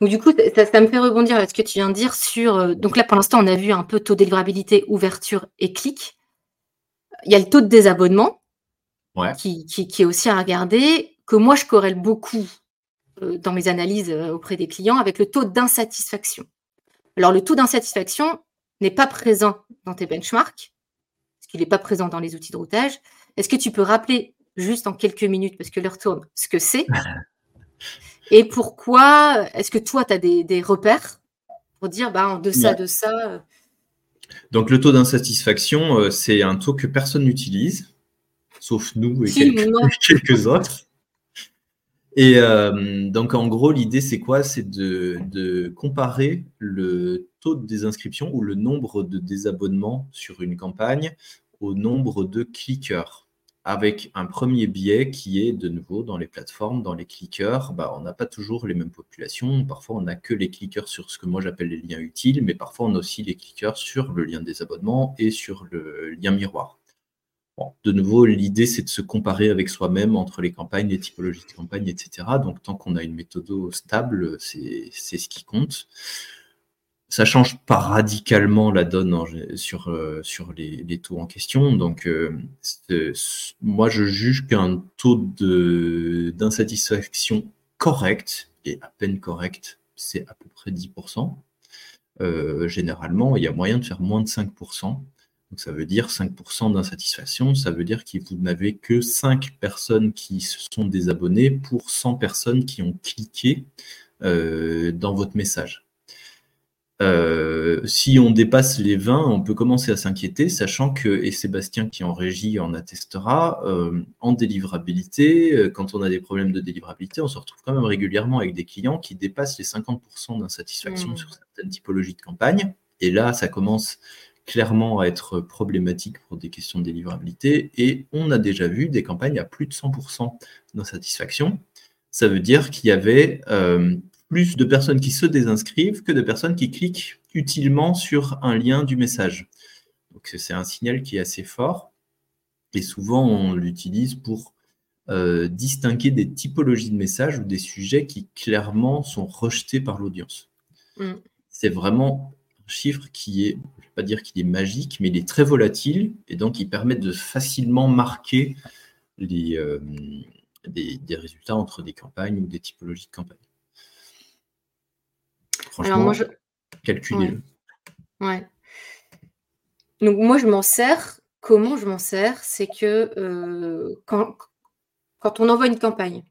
Donc du coup, ça, ça, me fait rebondir à ce que tu viens de dire sur... donc là, pour l'instant, on a vu un peu taux de délivrabilité, ouverture et clic il y a le taux de désabonnement qui, est aussi à regarder, que moi je corrèle beaucoup euh, dans mes analyses euh, auprès des clients avec le taux d'insatisfaction. Alors le taux d'insatisfaction n'est pas présent dans tes benchmarks, parce qu'il n'est pas présent dans les outils de routage. Est-ce que tu peux rappeler juste en quelques minutes, parce que l'heure tourne, ce que c'est? Et pourquoi Est-ce que toi, tu as des, repères pour dire bah, en deçà de ça euh, donc le taux d'insatisfaction, euh, c'est un taux que personne n'utilise, sauf nous et quelques, autres. Et euh, donc en gros, l'idée c'est quoi? C'est de, comparer le taux de désinscription ou le nombre de désabonnements sur une campagne au nombre de cliqueurs. Avec un premier biais qui est de nouveau dans les plateformes, dans les clickers, bah, on n'a pas toujours les mêmes populations. Parfois, on n'a que les clickers sur ce que moi j'appelle les liens utiles, mais parfois on a aussi les clickers sur le lien des abonnements et sur le lien miroir. de nouveau, l'idée c'est de se comparer avec soi-même entre les campagnes, les typologies de campagnes, etc. Donc tant qu'on a une méthode stable, c'est ce qui compte ça change pas radicalement la donne sur, euh, les, taux en question. Donc, euh, moi, je juge qu'un taux d'insatisfaction correct, et à peine correct, c'est à peu près 10%. Euh, généralement, il y a moyen de faire moins de 5%. Donc, ça veut dire 5% d'insatisfaction. Ça veut dire que vous n'avez que 5 personnes qui se sont désabonnées pour 100 personnes qui ont cliqué dans votre message. Euh, si on dépasse les 20, on peut commencer à s'inquiéter, sachant que, et Sébastien qui en régie en attestera, euh, en délivrabilité, euh, quand on a des problèmes de délivrabilité, on se retrouve quand même régulièrement avec des clients qui dépassent les 50% d'insatisfaction mmh. sur certaines typologies de campagne. Et là, ça commence clairement à être problématique pour des questions de délivrabilité. Et on a déjà vu des campagnes à plus de 100% d'insatisfaction. Ça veut dire qu'il y avait plus de personnes qui se désinscrivent que de personnes qui cliquent utilement sur un lien du message. Donc c'est un signal qui est assez fort et souvent on l'utilise pour euh, distinguer des typologies de messages ou des sujets qui clairement sont rejetés par l'audience. Mm. C'est vraiment un chiffre qui est, je ne vais pas dire qu'il est magique, mais il est très volatile et donc il permet de facilement marquer les, euh, des résultats entre des campagnes ou des typologies de campagnes. Alors moi, je... calculez-le. Ouais. Donc moi, je m'en sers. Comment je m'en sers? C'est que euh, quand, quand on envoie une campagne,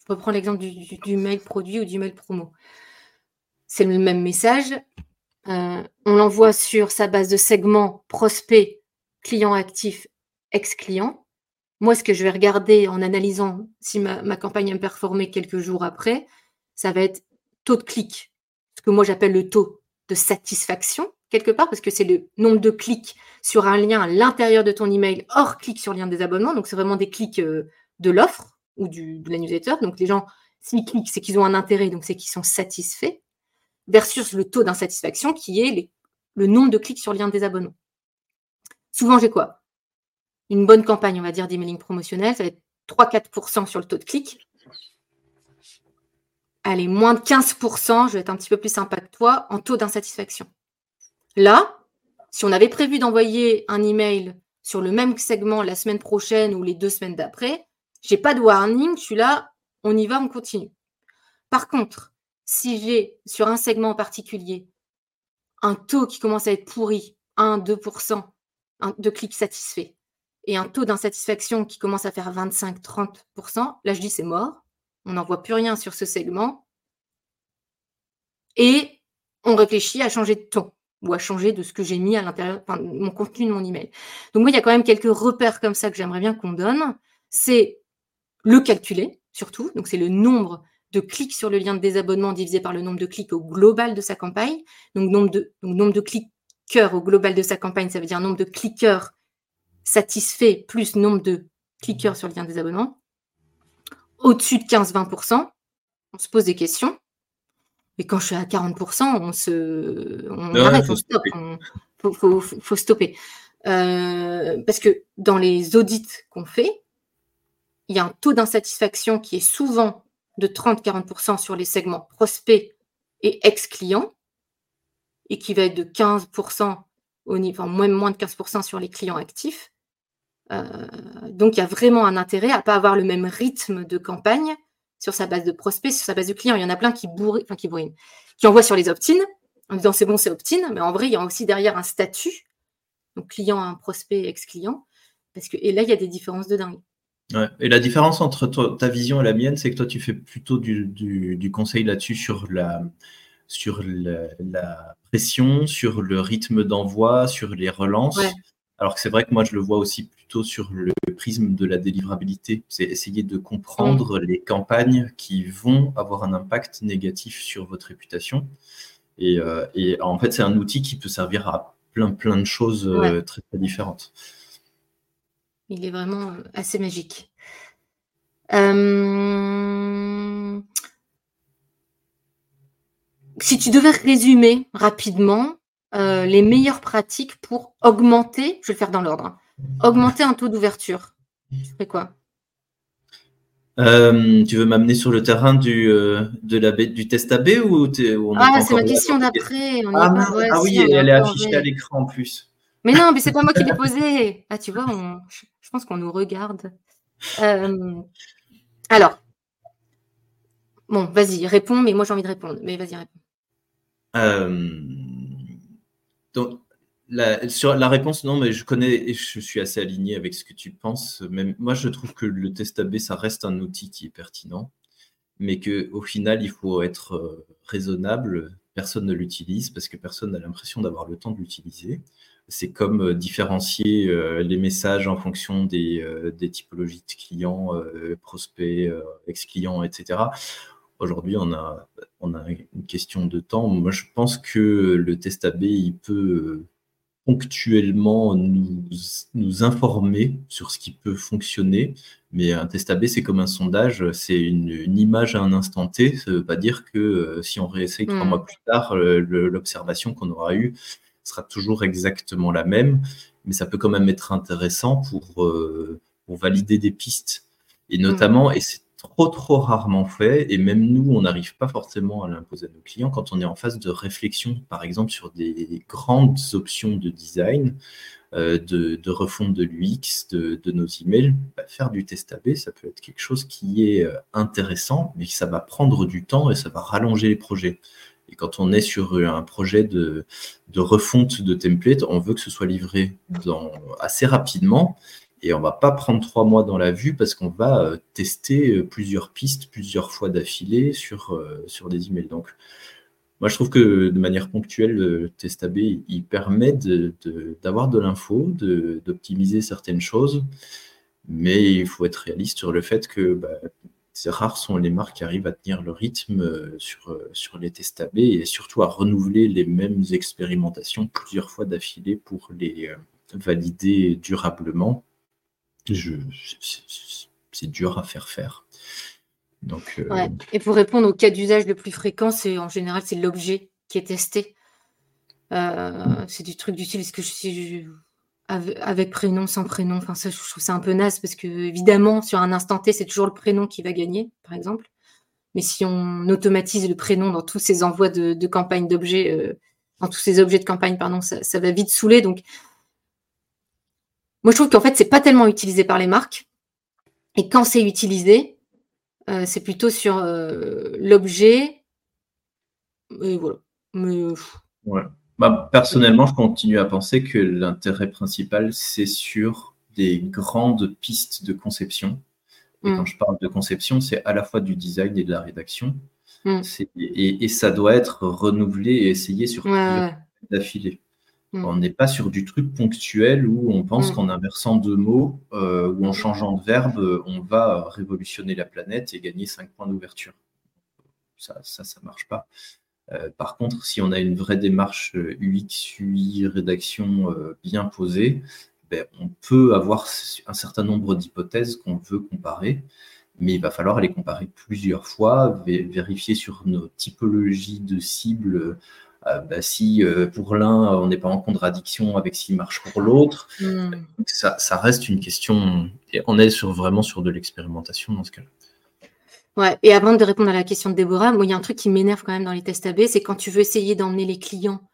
je reprends l'exemple du, mail produit ou du mail promo, c'est le même message. Euh, on l'envoie sur sa base de segments prospect, client actif, ex-client. Moi, ce que je vais regarder en analysant si ma, ma campagne a performé quelques jours après, ça va être taux de clic que moi j'appelle le taux de satisfaction, quelque part, parce que c'est le nombre de clics sur un lien à l'intérieur de ton email, hors clic sur lien des abonnements. Donc, c'est vraiment des clics euh, de l'offre ou de la newsletter. Donc, les gens, s'ils cliquent, c'est qu'ils ont un intérêt, donc c'est qu'ils sont satisfaits, versus le taux d'insatisfaction qui est le nombre de clics sur lien des abonnements. Souvent, j'ai quoi? Une bonne campagne, on va dire, d'emailing promotionnel, ça va être 3-4% sur le taux de clic allez, moins de 15%, je vais être un petit peu plus sympa que toi, en taux d'insatisfaction. Là, si on avait prévu d'envoyer un email sur le même segment la semaine prochaine ou les deux semaines d'après, j'ai pas de warning, je suis là, on y va, on continue. Par contre, si j'ai sur un segment en particulier un taux qui commence à être pourri, 1-2% de clics satisfaits, et un taux d'insatisfaction qui commence à faire 25-30%, là je dis c'est mort, on n'en voit plus rien sur ce segment. Et on réfléchit à changer de ton ou à changer de ce que j'ai mis à l'intérieur, enfin, mon contenu de mon email. Donc moi, il y a quand même quelques repères comme ça que j'aimerais bien qu'on donne. C'est le calculer, surtout. Donc c'est le nombre de clics sur le lien de désabonnement divisé par le nombre de clics au global de sa campagne. Donc nombre de, nombre cliqueurs au global de sa campagne, ça veut dire nombre de cliqueurs satisfaits plus nombre de cliqueurs sur le lien de désabonnement au-dessus de 15-20%, on se pose des questions. Et quand je suis à 40%, on se, on arrête, on stoppe. faut, faut, stopper. Euh, parce que dans les audits qu'on fait, il y a un taux d'insatisfaction qui est souvent de 30-40% sur les segments prospects et ex-clients, et qui va être de 15% au niveau, enfin, moins, moins de 15% sur les clients actifs. Euh, donc, il y a vraiment un intérêt à ne pas avoir le même rythme de campagne sur sa base de prospects, sur sa base de clients. Il y en a plein qui bourrent, enfin, qui qui envoient sur les opt-in en disant c'est bon, c'est opt-in, mais en vrai, il y a aussi derrière un statut, donc client, un prospect, ex-client, parce que et là, il y a des différences de dingue. Et la différence entre ta vision et la mienne, c'est que toi, tu fais plutôt du, conseil là-dessus sur la, sur la, pression, sur le rythme d'envoi, sur les relances. Alors que c'est vrai que moi, je le vois aussi plutôt sur le prisme de la délivrabilité. C'est essayer de comprendre mm. les campagnes qui vont avoir un impact négatif sur votre réputation. Et, euh, en fait, c'est un outil qui peut servir à plein, plein de choses euh, très, très différentes. Il est vraiment assez magique. Euh, si tu devais résumer rapidement euh, les meilleures pratiques pour augmenter, je vais le faire dans l'ordre, hein, augmenter un taux d'ouverture, tu ferais quoi? Euh, tu veux m'amener sur le terrain du, de la, du test AB ou, Ah, c'est ma question d'après. Ah, ah, oui, elle est affichée à l'écran en plus. Mais non, mais c'est pas moi qui l'ai posée. Ah, tu vois, je pense qu'on nous regarde. Alors, bon, vas-y, réponds, mais moi j'ai envie de répondre. Mais vas-y, réponds. Donc, la, sur la réponse, non, mais je connais et je suis assez aligné avec ce que tu penses. Moi, je trouve que le test AB, ça reste un outil qui est pertinent, mais qu'au final, il faut être euh, raisonnable. Personne ne l'utilise parce que personne n'a l'impression d'avoir le temps de l'utiliser. C'est comme euh, différencier euh, les messages en fonction des, typologies de clients, prospects, ex-clients, etc. Aujourd'hui, on a, on a une question de temps. Moi, je pense que le test AB, il peut ponctuellement nous, nous, informer sur ce qui peut fonctionner. Mais un test AB, c'est comme un sondage, c'est une, image à un instant T. Ça ne veut pas dire que si on réessaye trois hmm. mois plus tard, l'observation qu'on aura eue sera toujours exactement la même, mais ça peut quand même être intéressant pour, euh, pour valider des pistes. Et notamment, et c'est trop trop rarement fait, et même nous, on n'arrive pas forcément à l'imposer à nos clients quand on est en phase de réflexion, par exemple sur des grandes options de design, euh, de, refonte de l'UX, de, nos emails, bah, faire du test AB, ça peut être quelque chose qui est euh, intéressant, mais ça va prendre du temps et ça va rallonger les projets. Et quand on est sur un projet de, refonte de template, on veut que ce soit livré assez rapidement. Et on va pas prendre trois mois dans la vue parce qu'on va euh, tester euh, plusieurs pistes plusieurs fois d'affilée sur, euh, sur des emails. Donc, moi, je trouve que de manière ponctuelle, le test AB, il permet d'avoir de, l'info, d'optimiser certaines choses, mais il faut être réaliste sur le fait que bah, c'est rares sont les marques qui arrivent à tenir le rythme sur, sur les tests AB et surtout à renouveler les mêmes expérimentations plusieurs fois d'affilée pour les valider durablement. C'est dur à faire faire. Donc, Et pour répondre au cas d'usage le plus fréquent, c'est en général c'est l'objet qui est testé. c'est du truc d'utile. Est-ce que avec prénom, sans prénom? Enfin, ça, je trouve ça un peu naze parce que, évidemment, sur un instant T, c'est toujours le prénom qui va gagner, par exemple. Mais si on automatise le prénom dans tous ces envois de, campagne d'objets, euh, dans tous ces objets de campagne, pardon, ça, va vite saouler. Donc, moi, je trouve qu'en fait, c'est pas tellement utilisé par les marques. Et quand c'est utilisé, euh, c'est plutôt sur euh, l'objet. Et voilà. Mais, ouais. Bah, personnellement, je continue à penser que l'intérêt principal, c'est sur des grandes pistes de conception. Et quand mm. je parle de conception, c'est à la fois du design et de la rédaction. Mm. Et, ça doit être renouvelé et essayé sur ouais. d'affilée. Mm. On n'est pas sur du truc ponctuel où on pense qu'en inversant deux mots euh, ou en changeant de verbe, on va révolutionner la planète et gagner cinq points d'ouverture. Ça, ça, ça marche pas. Euh, par contre, si on a une vraie démarche UX, euh, UI, rédaction euh, bien posée, ben, on peut avoir un certain nombre d'hypothèses qu'on veut comparer, mais il va falloir les comparer plusieurs fois, vérifier sur nos typologies de cibles. Ben, si pour l'un, on n'est pas en contradiction avec ce qui marche pour l'autre, hmm. ça, ça, reste une question, et on est sur, vraiment sur de l'expérimentation dans ce cas-là. Ouais, et avant de répondre à la question de Déborah, il y a un truc qui m'énerve quand même dans les tests AB, c'est quand tu veux essayer d'emmener les clients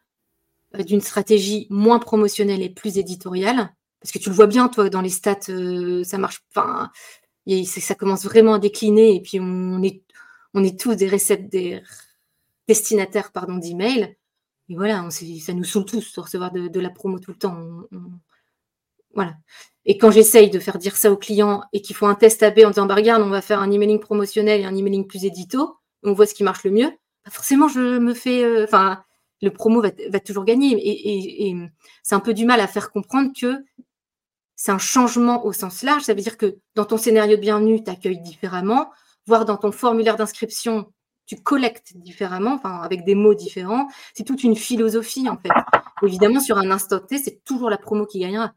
euh, d'une stratégie moins promotionnelle et plus éditoriale, parce que tu le vois bien, toi, dans les stats, euh, ça marche, enfin, ça commence vraiment à décliner, et puis on est, on est tous des, des destinataires pardon, d'emails, et voilà, ça nous saoule tous de recevoir de, la promo tout le temps. voilà. Et quand j'essaye de faire dire ça aux clients et qu'il faut un test AB en disant, bah, regarde, on va faire un emailing promotionnel et un emailing plus édito, on voit ce qui marche le mieux, bah, forcément, je me fais. Euh, enfin, le promo va, toujours gagner. Et, c'est un peu du mal à faire comprendre que c'est un changement au sens large. Ça veut dire que dans ton scénario de bienvenue, tu accueilles différemment, voire dans ton formulaire d'inscription, tu collectes différemment, enfin, avec des mots différents. C'est toute une philosophie, en fait. Évidemment, sur un instant T, c'est toujours la promo qui gagnera.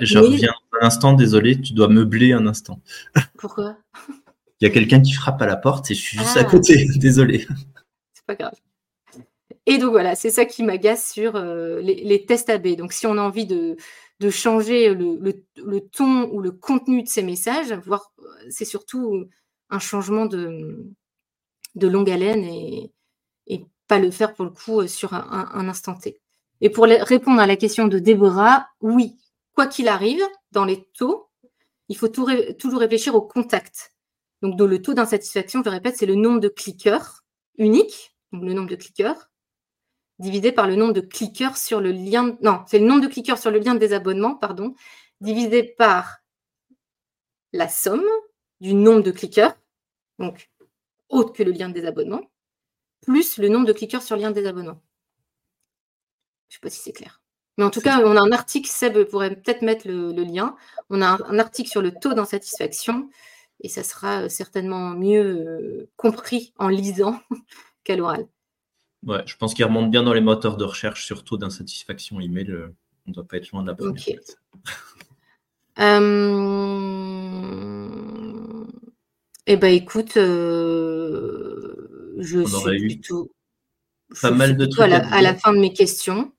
je reviens instant, désolé, tu dois meubler un instant. Pourquoi? Il y a quelqu'un qui frappe à la porte et je suis juste à Ah. côté, désolé. C'est pas grave. Et donc voilà, c'est ça qui m'agace sur euh, les, les tests AB. Donc si on a envie de, de changer le, le- le ton ou le contenu de ces messages, voire euh, c'est surtout un changement de, de longue haleine et, pas le faire pour le coup euh, sur un, instant T. Et pour répondre à la question de Déborah, oui, quoi qu'il arrive, dans les taux, il faut toujours réfléchir au contact. Donc, le taux d'insatisfaction, je le répète, c'est le nombre de cliqueurs unique, donc le nombre de cliqueurs, divisé par le nombre de cliqueurs sur le lien. Non, c'est le nombre de cliqueurs sur le lien de désabonnement, pardon, divisé par la somme du nombre de cliqueurs, donc autre que le lien de désabonnement, plus le nombre de cliqueurs sur le lien de désabonnement. Je ne sais pas si c'est clair. Mais en tout cas, on a un article, Seb pourrait peut-être mettre le, le lien. On a un, un article sur le taux d'insatisfaction et ça sera euh, certainement mieux euh, compris en lisant qu'à l'oral. Ouais, je pense qu'il remonte bien dans les moteurs de recherche, surtout d'insatisfaction email. euh, On ne doit pas être loin de la première. Euh... Eh ben écoute, euh, je On suis plutôt, pas mal de trucs à la, à la fin de mes questions.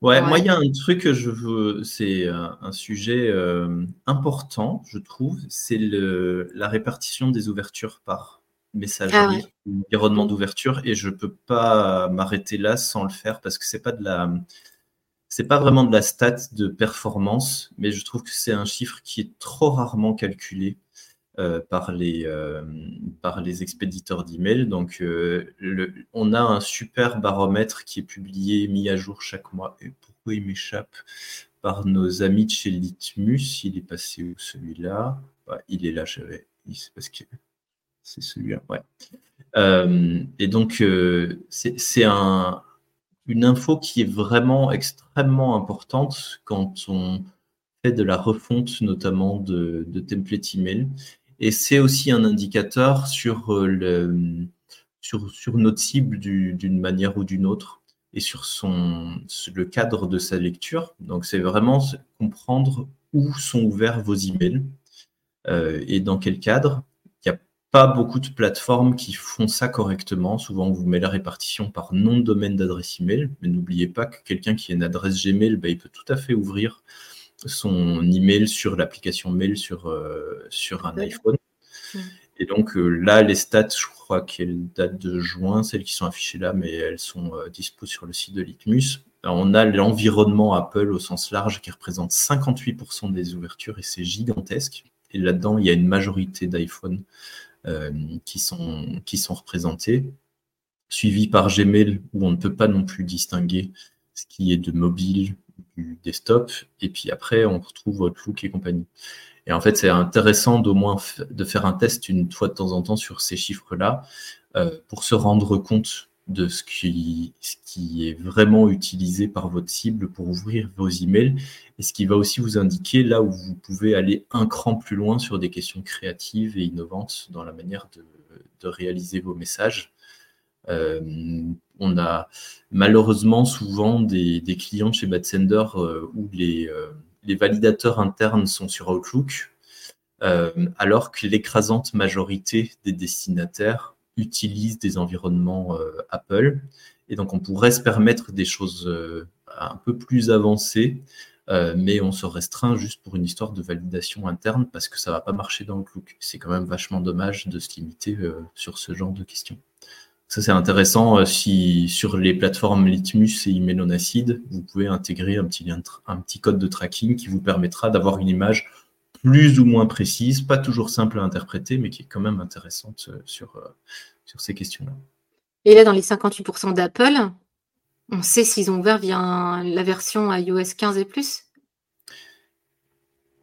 Ouais, Ouais. moi, il y a un truc que je veux, c'est un, un sujet euh, important, je trouve, c'est le, la répartition des ouvertures par messagerie, Ah ouais. environnement d'ouverture, et je peux pas m'arrêter là sans le faire parce que c'est pas de la, c'est pas vraiment de la stat de performance, mais je trouve que c'est un chiffre qui est trop rarement calculé euh, par les euh, par les expéditeurs d'emails. Donc, euh, on a un super baromètre qui est publié, mis à jour chaque mois. Et pourquoi il m'échappe? Par nos amis de chez Litmus. Il est passé où celui-là? Il est là. j'avais- C'est parce que c'est celui-là. Ouais. Et donc, c'est un, une info qui est vraiment extrêmement importante quand on fait de la refonte, notamment de, de templates email. Et c'est aussi un indicateur sur, euh, le, sur, sur notre cible du- d'une manière ou d'une autre et sur, son, le cadre de sa lecture. Donc, c'est vraiment comprendre où sont ouverts vos emails euh, et dans quel cadre. Il n'y a pas beaucoup de plateformes qui font ça correctement. Souvent, on vous met la répartition par nom de domaine d'adresse email, mais n'oubliez pas que quelqu'un qui a une adresse Gmail, bah, il peut tout à fait ouvrir son email sur l'application mail sur, euh, sur un iPhone. Mm. Et donc euh, là, les stats, je crois qu'elles datent de juin, celles qui sont affichées là, mais elles sont euh, dispo sur le site de Litmus. Alors, on a l'environnement Apple au sens large qui représente 58% des ouvertures et c'est gigantesque. Et là-dedans, il y a une majorité d'iPhone euh, qui, sont, qui sont représentés, suivi par Gmail où on ne peut pas non plus distinguer ce qui est de mobile, du desktop, et puis après on retrouve Outlook et compagnie. Et en fait, c'est intéressant d'au moins de faire un test une fois de temps en temps sur ces chiffres-là euh, pour se rendre compte de ce qui, est vraiment utilisé par votre cible pour ouvrir vos emails et ce qui va aussi vous indiquer là où vous pouvez aller un cran plus loin sur des questions créatives et innovantes dans la manière de, de réaliser vos messages. Euh, on a malheureusement souvent des, clients chez Badsender euh, où les, euh, les validateurs internes sont sur Outlook, euh, alors que l'écrasante majorité des destinataires utilisent des environnements euh, Apple. Et donc on pourrait se permettre des choses un peu plus avancées, mais on se restreint juste pour une histoire de validation interne parce que ça va pas marcher dans Outlook. C'est quand même vachement dommage de se limiter sur ce genre de questions. Ça, c'est intéressant. euh, si sur les plateformes Litmus et Email Acid, vous pouvez intégrer un petit, lien un petit code de tracking qui vous permettra d'avoir une image plus ou moins précise, pas toujours simple à interpréter, mais qui est quand même intéressante euh, sur, euh, sur ces questions-là. Et là, dans les 58% d'Apple, on sait s'ils ont ouvert via la version iOS 15 et plus?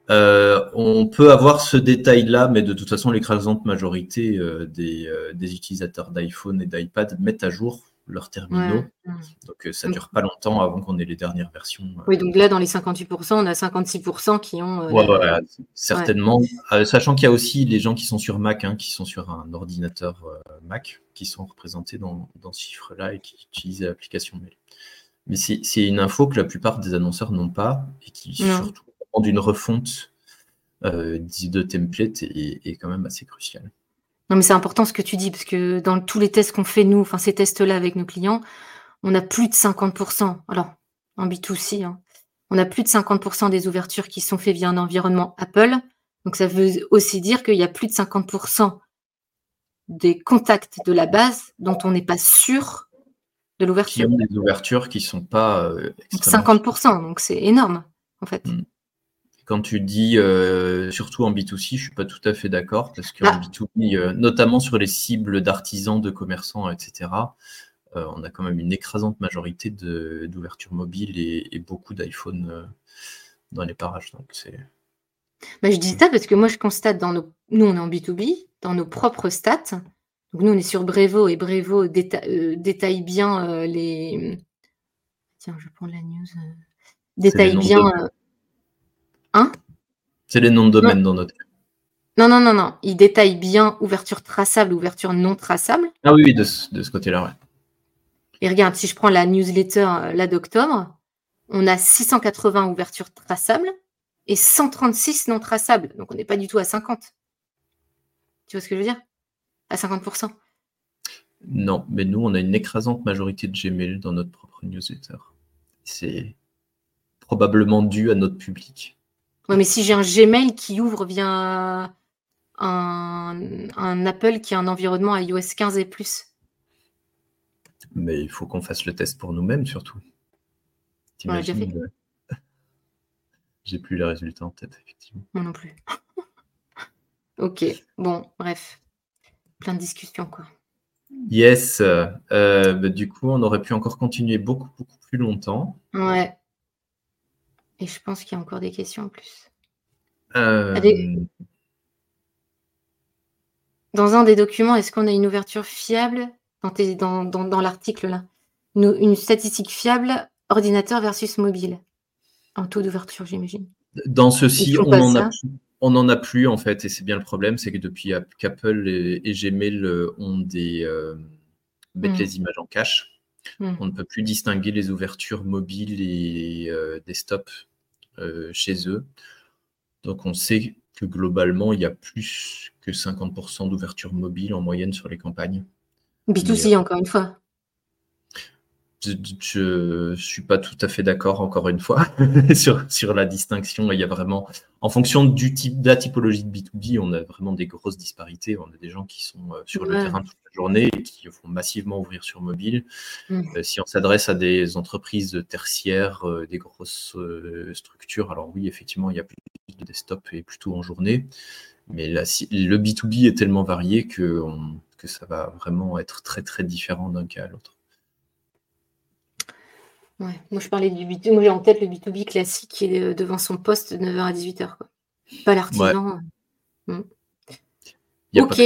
Euh, on peut avoir ce détail-là, mais de toute façon, l'écrasante majorité euh, des, euh, des utilisateurs d'iPhone et d'iPad mettent à jour leurs terminaux. Ouais. Donc, ça dure pas longtemps avant qu'on ait les dernières versions. Oui, donc là, dans les 58%, on a 56% qui ont. euh, Ouais, voilà, certainement. Sachant qu'il y a aussi les gens qui sont sur Mac, hein, qui sont sur un ordinateur Mac, qui sont représentés dans, dans ce chiffre-là et qui utilisent l'application mail. Mais c'est c'est une info que la plupart des annonceurs n'ont pas et qui Non. surtout demande une refonte de template est, quand même assez crucial. Non, mais c'est important ce que tu dis, parce que dans tous les tests qu'on fait, nous, enfin ces tests-là avec nos clients, on a plus de 50%. Alors, en B2C, hein, on a plus de 50% des ouvertures qui sont faites via un environnement Apple. Donc, ça veut aussi dire qu'il y a plus de 50% des contacts de la base dont on n'est pas sûr de l'ouverture. Qui ont des ouvertures qui ne sont pas. 50%, euh, donc c'est énorme, en fait. Hmm. Quand tu dis euh, surtout en B2C, je ne suis pas tout à fait d'accord parce qu'en ah. B2B, euh, notamment sur les cibles d'artisans, de commerçants, etc., on a quand même une écrasante majorité d'ouvertures mobiles et, beaucoup d'iPhone dans les parages. Donc c'est. Bah, je dis ça parce que moi, je constate dans nos. Nous, on est en B2B, dans nos propres stats. Donc, nous, on est sur Brevo et Brevo euh, détaille bien euh, les. Tiens, je prends la news. Euh, détaille bien. Hein C'est les noms de domaine dans notre. Non, non, non, non. Il détaille bien ouverture traçable, ouverture non traçable. Ah oui, de, ce côté-là, ouais. Et regarde, si je prends la newsletter là d'octobre, on a 680 ouvertures traçables et 136 non traçables. Donc on n'est pas du tout à 50. Tu vois ce que je veux dire? À 50%. Non, mais nous, on a une écrasante majorité de Gmail dans notre propre newsletter. C'est probablement dû à notre public. Ouais, mais si j'ai un Gmail qui ouvre via un, Apple qui a un environnement iOS 15 et plus. Mais il faut qu'on fasse le test pour nous-mêmes surtout. J'ai plus les résultats en tête, effectivement. Moi non plus. ok, bon, bref. Plein de discussions, quoi. Yes. Euh, bah, du coup, on aurait pu encore continuer beaucoup, beaucoup plus longtemps. Ouais. Et je pense qu'il y a encore des questions en plus. Euh, dans un des documents, est-ce qu'on a une ouverture fiable dans, dans, l'article là? Une, statistique fiable ordinateur versus mobile un taux d'ouverture, j'imagine. Dans ceci, on n'en a, en a plus, en fait, et c'est bien le problème, c'est que depuis qu'Apple et, Gmail euh, ont des, euh, mettent hmm. les images en cache, hmm. on ne peut plus distinguer les ouvertures mobiles et euh, desktop chez eux. Donc on sait que globalement, il y a plus que 50% d'ouverture mobile en moyenne sur les campagnes. B2C, encore une fois je ne suis pas tout à fait d'accord, encore une fois, sur, sur la distinction. Il y a vraiment, en fonction du type, de la typologie de B2B, on a vraiment des grosses disparités. On a des gens qui sont euh, sur le terrain toute la journée et qui vont massivement ouvrir sur mobile. Mm. Euh, si on s'adresse à des entreprises tertiaires, euh, des grosses structures, alors oui, effectivement, il y a plus de desktop et plutôt en journée. Mais le B2B est tellement varié que, que ça va vraiment être très, très différent d'un cas à l'autre. Ouais. Moi, je parlais du B2B. Moi, j'ai en tête le B2B classique qui est euh, devant son poste de 9h à 18h. Pas l'artisan. Hmm. Ok.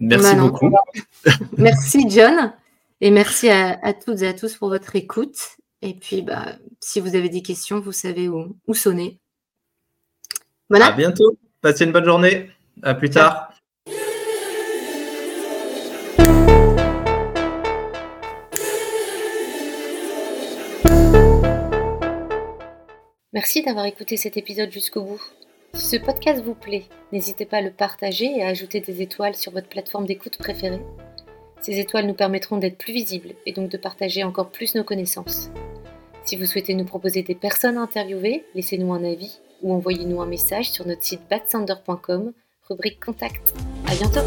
Merci beaucoup. merci, John. Et merci à, toutes et à tous pour votre écoute. Et puis, bah, si vous avez des questions, vous savez où, où sonner. Voilà. À bientôt. Passez une bonne journée. À plus tard. Merci d'avoir écouté cet épisode jusqu'au bout. Si ce podcast vous plaît, n'hésitez pas à le partager et à ajouter des étoiles sur votre plateforme d'écoute préférée. Ces étoiles nous permettront d'être plus visibles et donc de partager encore plus nos connaissances. Si vous souhaitez nous proposer des personnes à interviewer, laissez-nous un avis ou envoyez-nous un message sur notre site batsander.com, rubrique contact. À bientôt!